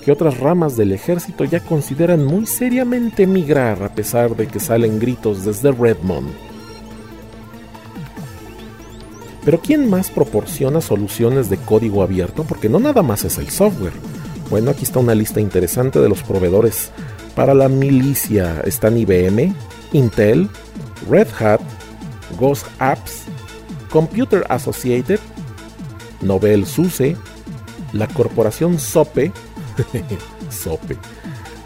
que otras ramas del ejército ya consideran muy seriamente migrar a pesar de que salen gritos desde Redmond. Pero ¿quién más proporciona soluciones de código abierto? Porque no nada más es el software. Bueno, aquí está una lista interesante de los proveedores para la milicia. Están IBM, Intel, Red Hat, Ghost Apps, Computer Associated, Novell SUSE, la corporación SOPE, SOPE,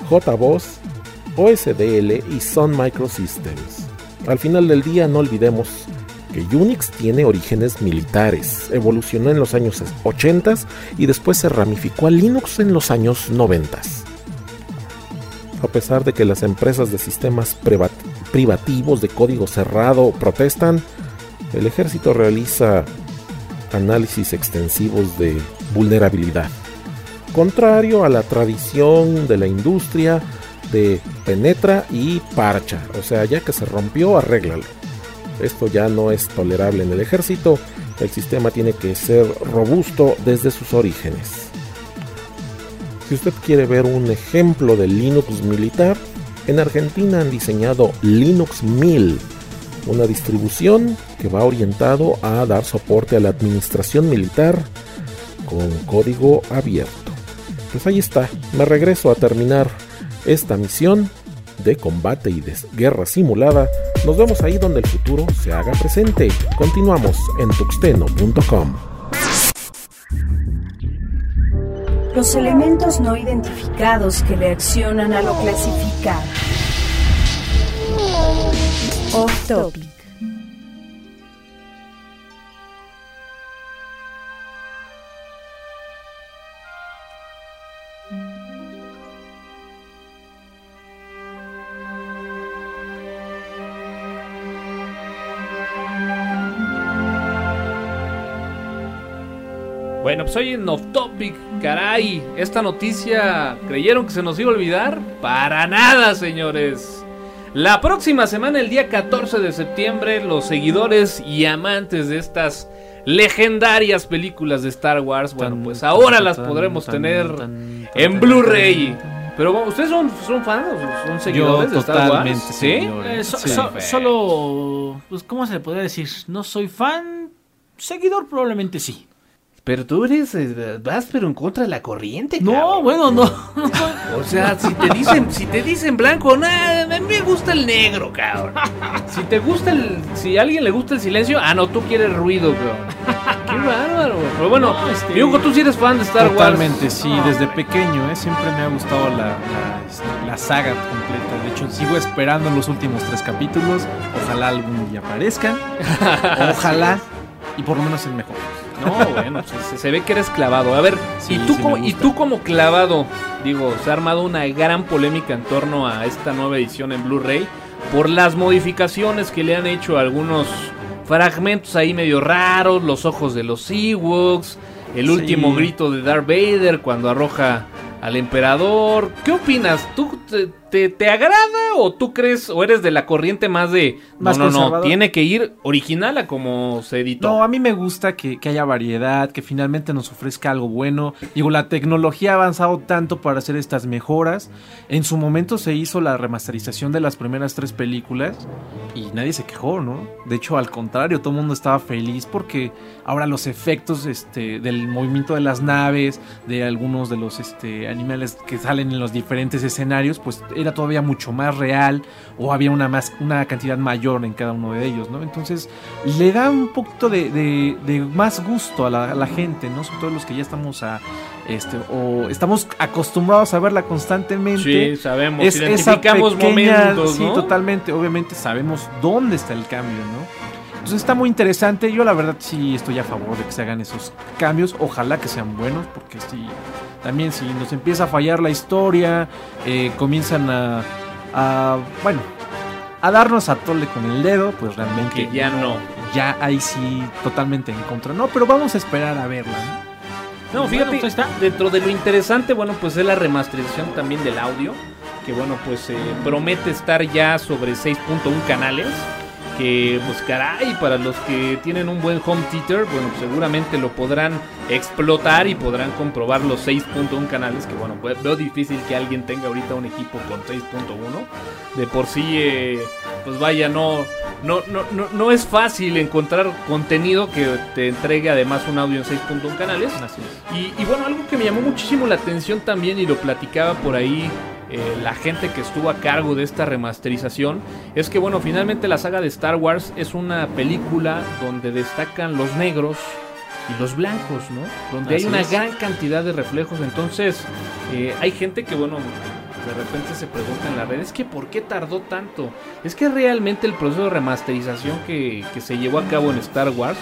JBoss, OSDL y Sun Microsystems. Al final del día no olvidemos que Unix tiene orígenes militares, evolucionó en los años 80 y después se ramificó a Linux en los años 90. A pesar de que las empresas de sistemas privat- privativos de código cerrado protestan, el ejército realiza análisis extensivos de vulnerabilidad. Contrario a la tradición de la industria de penetra y parcha, o sea, ya que se rompió, arréglalo. Esto ya no es tolerable en el ejército, el sistema tiene que ser robusto desde sus orígenes. Si usted quiere ver un ejemplo de Linux militar, en Argentina han diseñado Linux 1000, una distribución que va orientado a dar soporte a la administración militar con código abierto. Pues ahí está, me regreso a terminar esta misión de combate y de guerra simulada. Nos vemos ahí donde el futuro se haga presente. Continuamos en tuxteno.com.
Los elementos no identificados que reaccionan a lo clasificado. Off.
Bueno, pues hoy en Off Topic, caray, esta noticia, ¿creyeron que se nos iba a olvidar? Para nada, señores. La próxima semana, el día 14 de septiembre, los seguidores y amantes de estas legendarias películas de Star Wars, bueno, pues ahora las podremos tener en Blu-ray. Pero bueno, ¿ustedes son, son fans son
Yo
seguidores de Star
totalmente
Wars? ¿Sí?
Eh, so-
Sí.
so- solo, pues, ¿cómo se le podría decir? No soy fan, seguidor probablemente sí.
Pero tú eres, eh, vas pero en contra de la corriente,
No,
cabrón.
bueno, no.
O sea, si te dicen, si te dicen blanco, nada, a mí me gusta el negro, cabrón. Si te gusta el, si a alguien le gusta el silencio, ah no, tú quieres ruido, cabrón. Qué bárbaro. Pero bueno,
No, este-
tú sí eres fan de Star Wars.
Totalmente, sí, desde pequeño, ¿eh? siempre me ha gustado la, la, este, la saga completa. De hecho, sigo esperando los últimos tres capítulos. Ojalá algún día aparezcan. Ojalá. Y por lo menos el mejor.
No, bueno, se, se ve que eres clavado. A ver,
Sí,
y tú
sí
como,
me
y
gusta.
tú como clavado, digo, se ha armado una gran polémica en torno a esta nueva edición en Blu-ray por las modificaciones que le han hecho a algunos fragmentos ahí medio raros, los ojos de los Ewoks, el
Sí.
último grito de Darth Vader cuando arroja al emperador. ¿Qué opinas? ¿Tú te, te- te agrada o tú crees o eres de la corriente más de no,
Más
no, no,
conservador.
tiene que ir original a como se editó?
No, a mí me gusta que, que haya variedad, que finalmente nos ofrezca algo bueno. Digo, la tecnología ha avanzado tanto para hacer estas mejoras. En su momento se hizo la remasterización de las primeras tres películas y nadie se quejó, ¿no? De hecho, al contrario, todo el mundo estaba feliz porque ahora los efectos este, del movimiento de las naves, de algunos de los este, animales que salen en los diferentes escenarios, pues era todavía mucho más real o había una, más, una cantidad mayor en cada uno de ellos, ¿no? Entonces le da un poquito de, de- de más gusto a la, a la gente, ¿no? Sobre todo los que ya estamos a, este, o estamos acostumbrados a verla constantemente.
Sí, sabemos,
Es
identificamos
pequeña-
momentos,
sí,
¿no?
totalmente. Obviamente sabemos dónde está el cambio, ¿no? Entonces está muy interesante. Yo la verdad sí estoy a favor de que se hagan esos cambios. Ojalá que sean buenos, porque sí, también si nos empieza a fallar la historia, eh, comienzan a, a, bueno, a darnos a tole con el dedo, pues realmente
Que ya no.
ya ahí sí totalmente en contra. No, pero vamos a esperar a verla. ¿no?
No, fíjate,
Bueno, pues está.
dentro de lo interesante, bueno, pues es la remasterización también del audio, que bueno, pues eh, promete estar ya sobre 6.1 canales. Que pues caray, para los que tienen un buen home theater, bueno, seguramente lo podrán explotar y podrán comprobar los 6.1 canales, que bueno, pues, veo difícil que alguien tenga ahorita un equipo con 6.1. De por sí, eh, pues vaya, no, no, no, no, no es fácil encontrar contenido que te entregue además un audio en 6.1 canales.
Así es.
Y, y bueno, algo que me llamó muchísimo la atención también y lo platicaba por ahí eh, la gente que estuvo a cargo de esta remasterización es que bueno, finalmente la saga de Star Wars es una película donde destacan los negros y los blancos, ¿no? Donde
Así
hay una
es.
gran cantidad de reflejos. Entonces, eh, hay gente que bueno, de repente se pregunta en las redes que por qué tardó tanto. Es que realmente el proceso de remasterización que, que se llevó a cabo en Star Wars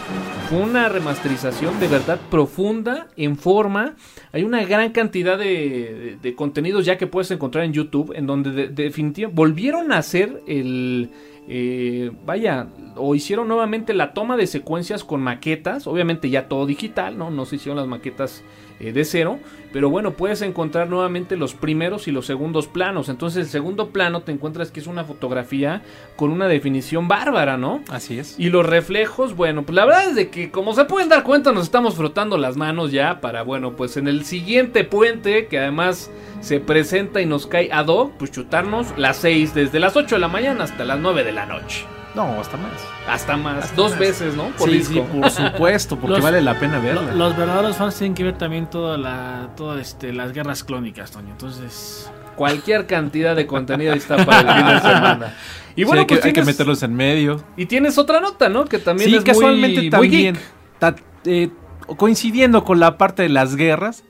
fue una remasterización de verdad profunda, en forma. Hay una gran cantidad de, de- contenidos ya que puedes encontrar en YouTube, en donde de- definitivamente volvieron a hacer el... eh, vaya, o hicieron nuevamente la toma de secuencias con maquetas, obviamente ya todo digital, ¿no? No se hicieron las maquetas eh, de cero, pero bueno, puedes encontrar nuevamente los primeros y los segundos planos. Entonces el segundo plano te encuentras que es una fotografía con una definición bárbara, ¿no?
Así es.
Y los reflejos, bueno, pues la verdad es de que como se pueden dar cuenta nos estamos frotando las manos ya para, bueno, pues en el siguiente puente que además se presenta y nos cae ad hoc, pues chutarnos las 6 desde las 8 de la mañana hasta las 9 de la noche.
No, hasta más.
Hasta más,
Hasta
dos
más.
veces, ¿no? Por
sí,
disco.
sí, por supuesto, porque
Los-
vale la pena verla.
Lo- Los verdaderos fans tienen que ver también toda la, toda este, las guerras clónicas, Toño. Entonces,
Cualquier cantidad de contenido ahí está para el fin de semana. Y
Sí,
bueno,
hay, que,
pues
hay que meterlos en medio.
Y tienes otra nota, ¿no? Que también
sí,
es
casualmente
muy, muy
también.
geek.
ta- eh, coincidiendo con la parte de las guerras,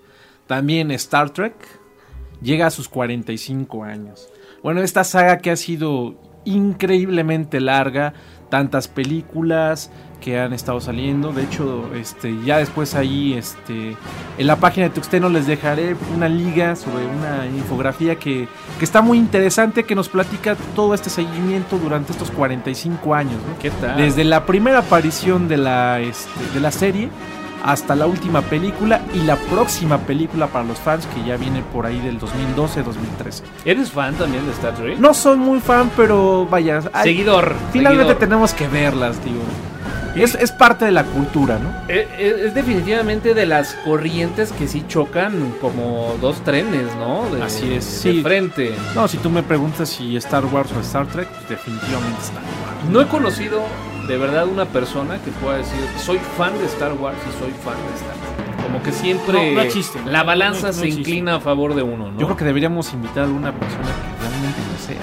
también Star Trek llega a sus 45 años. Bueno, esta saga que ha sido increíblemente larga, tantas películas que han estado saliendo. De hecho, este, ya después ahí, este, en la página de Tuxteno les dejaré una liga sobre una infografía que, que está muy interesante, que nos platica todo este seguimiento durante estos 45 años. ¿no?
¿Qué tal?
Desde la primera aparición de la, este, de la serie hasta la última película y la próxima película para los fans que ya viene por ahí del 2012-2013.
¿Eres fan también de Star Trek?
No soy muy fan, pero vaya,
Seguidor.
finalmente
seguidor.
tenemos que verlas, digo. Es, es parte de la cultura, ¿no?
Eh, eh, Es, definitivamente de las corrientes que sí chocan como dos trenes, ¿no? De,
Así es,
de
sí.
frente.
No, si tú me preguntas si Star Wars o Star Trek, pues definitivamente Star Wars.
No he conocido de verdad una persona que pueda decir soy fan de Star Wars y soy fan de Star Trek. Como que siempre
No, no existe.
la balanza
No,
se inclina a favor de uno, ¿no?
Yo creo que deberíamos invitar a alguna persona que realmente lo sea.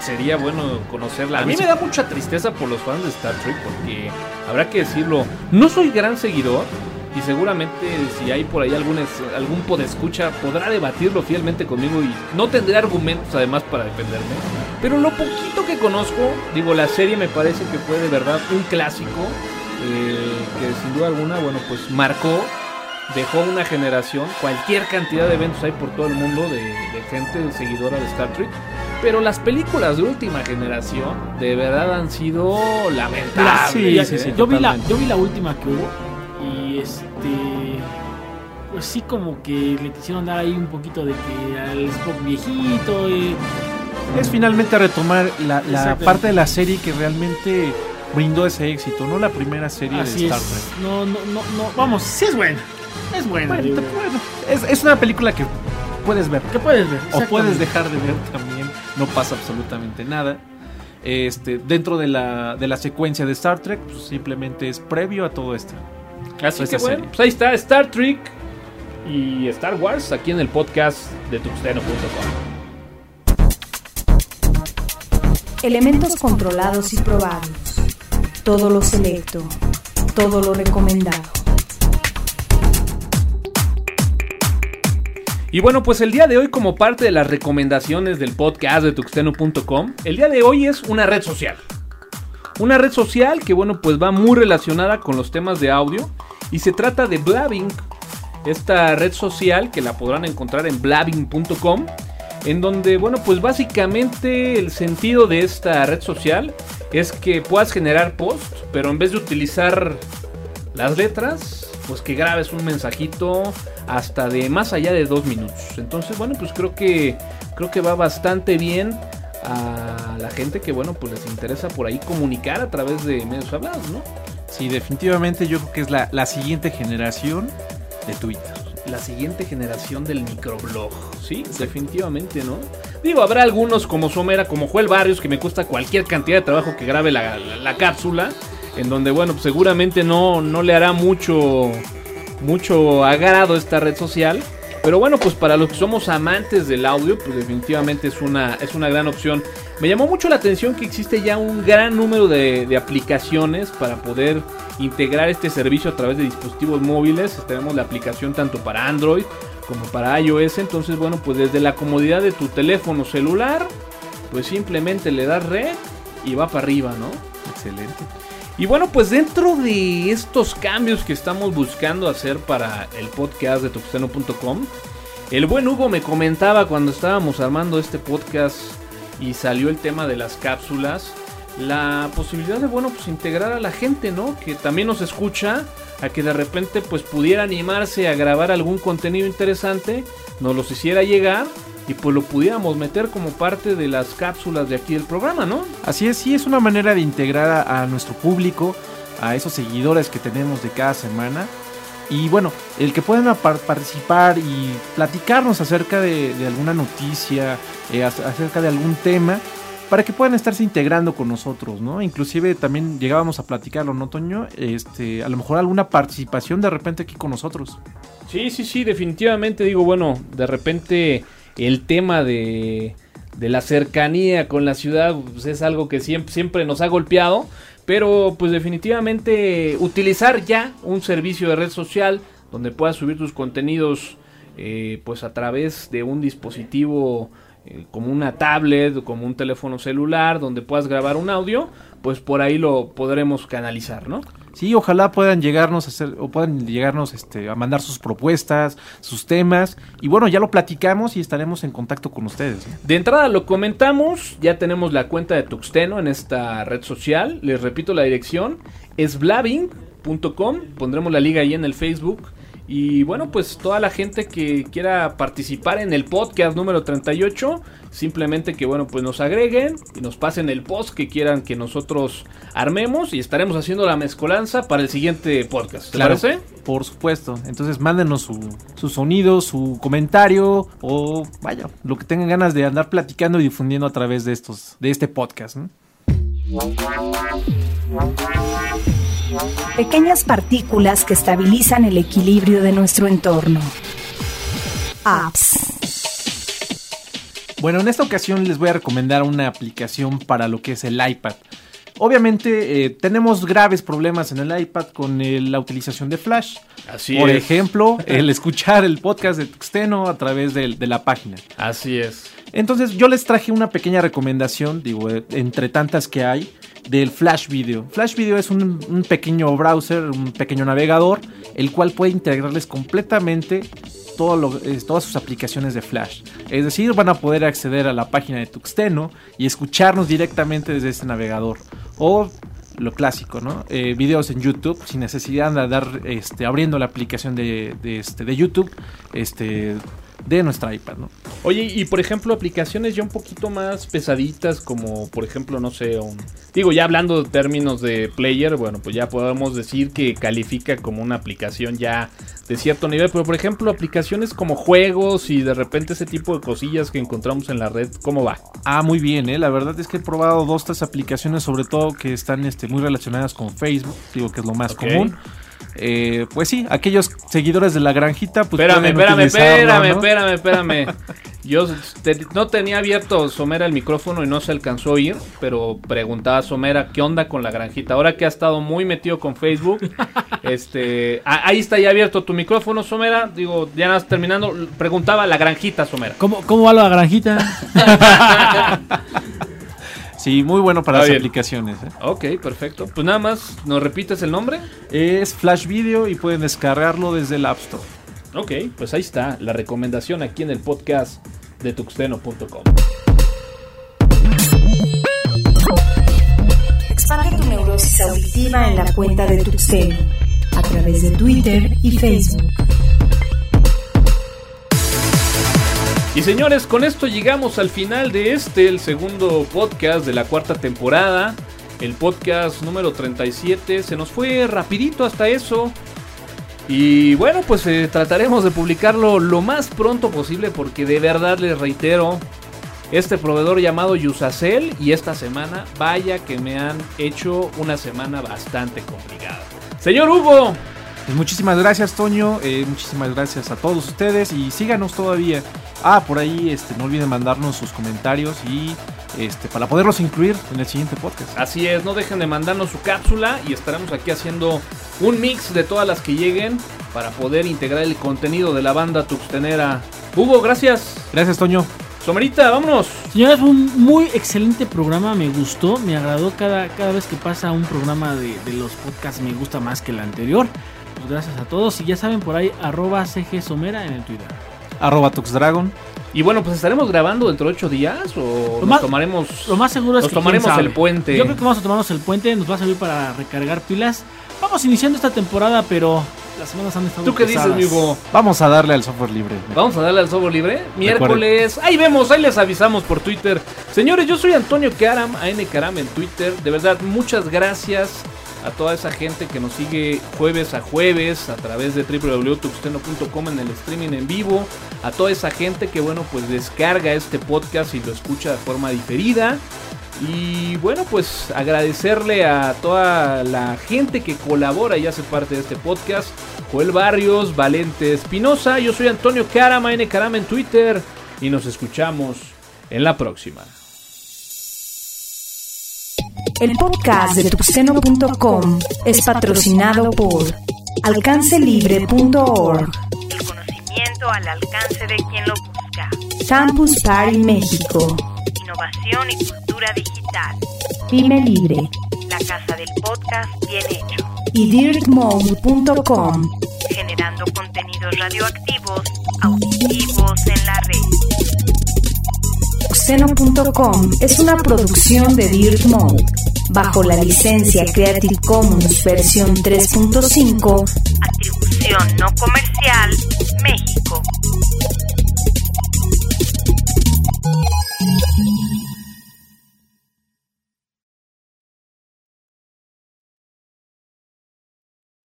sería bueno conocerla. A mí me da mucha tristeza por los fans de Star Trek porque habrá que decirlo, no soy gran seguidor y seguramente si hay por ahí algún, algún podescucha podrá debatirlo fielmente conmigo y no tendré argumentos además para defenderme. Pero lo poquito que conozco, digo, la serie me parece que fue de verdad un clásico eh, que sin duda alguna, bueno, pues marcó dejó una generación, cualquier cantidad de eventos hay por todo el mundo de, de gente seguidora de Star Trek. Pero las películas de última generación de verdad han sido lamentables.
Sí, sí, sí,
yo, vi la, yo vi la última que hubo este. Pues sí, como que le quisieron dar ahí un poquito de que al Spock viejito. Y,
Es finalmente retomar la, parte de la serie que realmente brindó ese éxito, no la primera serie
así
de Star
es.
Trek.
No, no, no, no. Vamos, sí es buena. Es buena.
Bueno,
digo.
te- bueno, es, es una película que puedes ver.
¿Qué puedes ver?
o puedes dejar de ver también, no pasa absolutamente nada. Este, dentro de la, de la secuencia de Star Trek, pues simplemente es previo a todo esto.
Así que bueno, pues ahí está Star Trek y Star Wars aquí en el podcast de tuxteno.com.
Elementos controlados y probados. Todo lo selecto. Todo lo recomendado.
Y bueno, pues el día de hoy, como parte de las recomendaciones del podcast de tuxteno.com, el día de hoy es una red social. Una red social que, bueno, pues va muy relacionada con los temas de audio. Y se trata de Blabbing, esta red social que la podrán encontrar en blabbing.com. En donde, bueno, pues básicamente el sentido de esta red social es que puedas generar post, pero en vez de utilizar las letras, pues que grabes un mensajito hasta de más allá de dos minutos. Entonces, bueno, pues creo que creo que va bastante bien a la gente que, bueno, pues les interesa por ahí comunicar a través de medios hablados, ¿no?
Sí, definitivamente yo creo que es la, la siguiente generación de Twitter.
La siguiente generación del microblog, sí, definitivamente, ¿no? Digo, habrá algunos como Somera, como Joel Barrios, que me cuesta cualquier cantidad de trabajo que grabe la, la- la cápsula, en donde, bueno, pues seguramente no, no le hará mucho, mucho agrado esta red social. Pero bueno, pues para los que somos amantes del audio, pues definitivamente es una, es una gran opción. Me llamó mucho la atención que existe ya un gran número de, de aplicaciones para poder integrar este servicio a través de dispositivos móviles. Tenemos la aplicación tanto para Android como para iOS. Entonces, bueno, pues desde la comodidad de tu teléfono celular, pues simplemente le das red y va para arriba, ¿no?
Excelente.
Y bueno, pues dentro de estos cambios que estamos buscando hacer para el podcast de tuxteno.com, el buen Hugo me comentaba cuando estábamos armando este podcast y salió el tema de las cápsulas, la posibilidad de, bueno, pues integrar a la gente, ¿no? Que también nos escucha, a que de repente pues pudiera animarse a grabar algún contenido interesante, nos los hiciera llegar y pues lo pudiéramos meter como parte de las cápsulas de aquí del programa, ¿no?
Así es, sí, es una manera de integrar a, a nuestro público, a esos seguidores que tenemos de cada semana. Y bueno, el que puedan participar y platicarnos acerca de, de alguna noticia, eh, ac- acerca de algún tema, para que puedan estarse integrando con nosotros, ¿no? Inclusive también llegábamos a platicarlo, ¿no, Toño? Este, a lo mejor alguna participación de repente aquí con nosotros.
Sí, sí, sí, definitivamente digo, bueno, de repente el tema de, de la cercanía con la ciudad pues, es algo que siempre, nos ha golpeado, pero pues definitivamente utilizar ya un servicio de red social donde puedas subir tus contenidos eh, pues a través de un dispositivo eh, como una tablet como un teléfono celular donde puedas grabar un audio, pues por ahí lo podremos canalizar, ¿no?
Sí, ojalá puedan llegarnos a hacer, o puedan llegarnos este, a mandar sus propuestas, sus temas. Y bueno, ya lo platicamos y estaremos en contacto con ustedes.
De entrada lo comentamos, ya tenemos la cuenta de Tuxteno en esta red social. Les repito la dirección, es blabbing.com. Pondremos la liga ahí en el Facebook. Y bueno, pues toda la gente que quiera participar en el podcast número 38, simplemente que bueno, pues nos agreguen y nos pasen el post que quieran que nosotros armemos y estaremos haciendo la mezcolanza para el siguiente podcast. ¿Te parece?
Por supuesto. Entonces mándenos su, su sonido, su comentario o vaya, lo que tengan ganas de andar platicando y difundiendo a través de estos, de este podcast. ¿no?
Pequeñas partículas que estabilizan el equilibrio de nuestro entorno. Apps.
Bueno, en esta ocasión les voy a recomendar una aplicación para lo que es el iPad. Obviamente eh, tenemos graves problemas en el iPad con eh, la utilización de Flash.
Así
Por
es.
ejemplo, el escuchar el podcast de Tuxteno a través de la página.
Así es.
Entonces yo les traje una pequeña recomendación, digo, eh, entre tantas que hay, del Flash Video. Flash Video es un, pequeño browser, un pequeño navegador, el cual puede integrarles completamente eh, todas sus aplicaciones de Flash. Es decir, van a poder acceder a la página de Tuxteno y escucharnos directamente desde este navegador. O lo clásico, ¿no? Eh, videos en YouTube sin necesidad de andar este, abriendo la aplicación de, de, este, YouTube este, de nuestra iPad, ¿no?
Oye, y por ejemplo, aplicaciones ya un poquito más pesaditas, como por ejemplo, no sé, un- digo, ya hablando de términos de player, bueno, pues ya podemos decir que califica como una aplicación ya de cierto nivel, pero por ejemplo, aplicaciones como juegos y de repente ese tipo de cosillas que encontramos en la red, ¿cómo va?
Ah, muy bien, ¿eh? la verdad es que he probado dos, tres aplicaciones, sobre todo que están este, muy relacionadas con Facebook, digo que es lo más común. Eh, pues sí, aquellos seguidores de la granjita, pues
espérame, espérame, espérame,
¿no?
espérame, espérame. Yo te- no tenía abierto Somera el micrófono y no se alcanzó a oír, pero preguntaba a Somera qué onda con la granjita. Ahora que ha estado muy metido con Facebook, este, ah, ahí está ya abierto tu micrófono, Somera. Digo, ya nada terminando, preguntaba la granjita, Somera.
¿Cómo, ¿Cómo va la granjita?
Sí, muy bueno para
Está
las
bien.
aplicaciones. ¿eh?
Ok, perfecto. Pues nada más, ¿nos repites el nombre?
Es Flash Video y pueden descargarlo desde el App Store.
Ok, pues ahí está la recomendación aquí en el podcast de tuxteno.com.
Expande tu neurosis auditiva en la cuenta de Tuxteno a través de Twitter y Facebook.
Y señores, con esto llegamos al final de este, el segundo podcast de la cuarta temporada. El podcast número 37. Se nos fue rapidito hasta eso. Y bueno, pues eh, trataremos de publicarlo lo más pronto posible porque de verdad les reitero, este proveedor llamado Yusacel y esta semana, vaya que me han hecho una semana bastante complicada. Señor Hugo,
Pues muchísimas gracias, Toño. eh, muchísimas gracias a todos ustedes y síganos todavía. Ah, por ahí, este, no olviden mandarnos sus comentarios y este, para poderlos incluir en el siguiente podcast.
Así es, no dejen de mandarnos su cápsula y estaremos aquí haciendo un mix de todas las que lleguen para poder integrar el contenido de la banda tuxtenera. Hugo, gracias.
Gracias, Toño.
Somerita, vámonos.
Señores, fue un muy excelente programa, me gustó, me agradó cada, cada vez que pasa un programa de, de los podcasts, me gusta más que el anterior. Pues gracias a todos y ya saben por ahí, arroba CG Somera en el Twitter.
Arroba Tuxdragon.
Y bueno, pues estaremos grabando dentro de ocho días o
Lo
nos
más-
tomaremos.
Lo más seguro es
Nos
que
tomaremos el puente.
Yo creo que vamos a tomarnos el puente, nos va a servir para recargar pilas. Vamos iniciando esta temporada, pero las semanas han estado
¿Tú qué dices,
pesadas.
Hugo?
Vamos a darle al software libre.
Vamos a darle al software libre. Miércoles. Ahí vemos, ahí les avisamos por Twitter. Señores, yo soy Antonio Karam, AN Karam en Twitter. De verdad, muchas gracias a toda esa gente que nos sigue jueves a jueves a través de www.tuxteno.com en el streaming en vivo. A toda esa gente que, bueno, pues descarga este podcast y lo escucha de forma diferida. Y bueno, pues agradecerle a toda la gente que colabora y hace parte de este podcast. Joel Barrios, Valente Espinosa, yo soy Antonio Carama, N Carama en Twitter y nos escuchamos en la próxima.
El podcast de tuxteno.com es patrocinado por alcancelibre.org,
El conocimiento al alcance de quien lo busca.
Campus Party México,
Innovación y cultura digital.
Pyme Libre
La casa del podcast bien hecho.
y dirtmode.com.
Generando contenidos radioactivos, auditivos en la red.
Xeno.com es una producción de Dirt Mode, bajo la licencia Creative Commons versión 3.5,
atribución no comercial, México.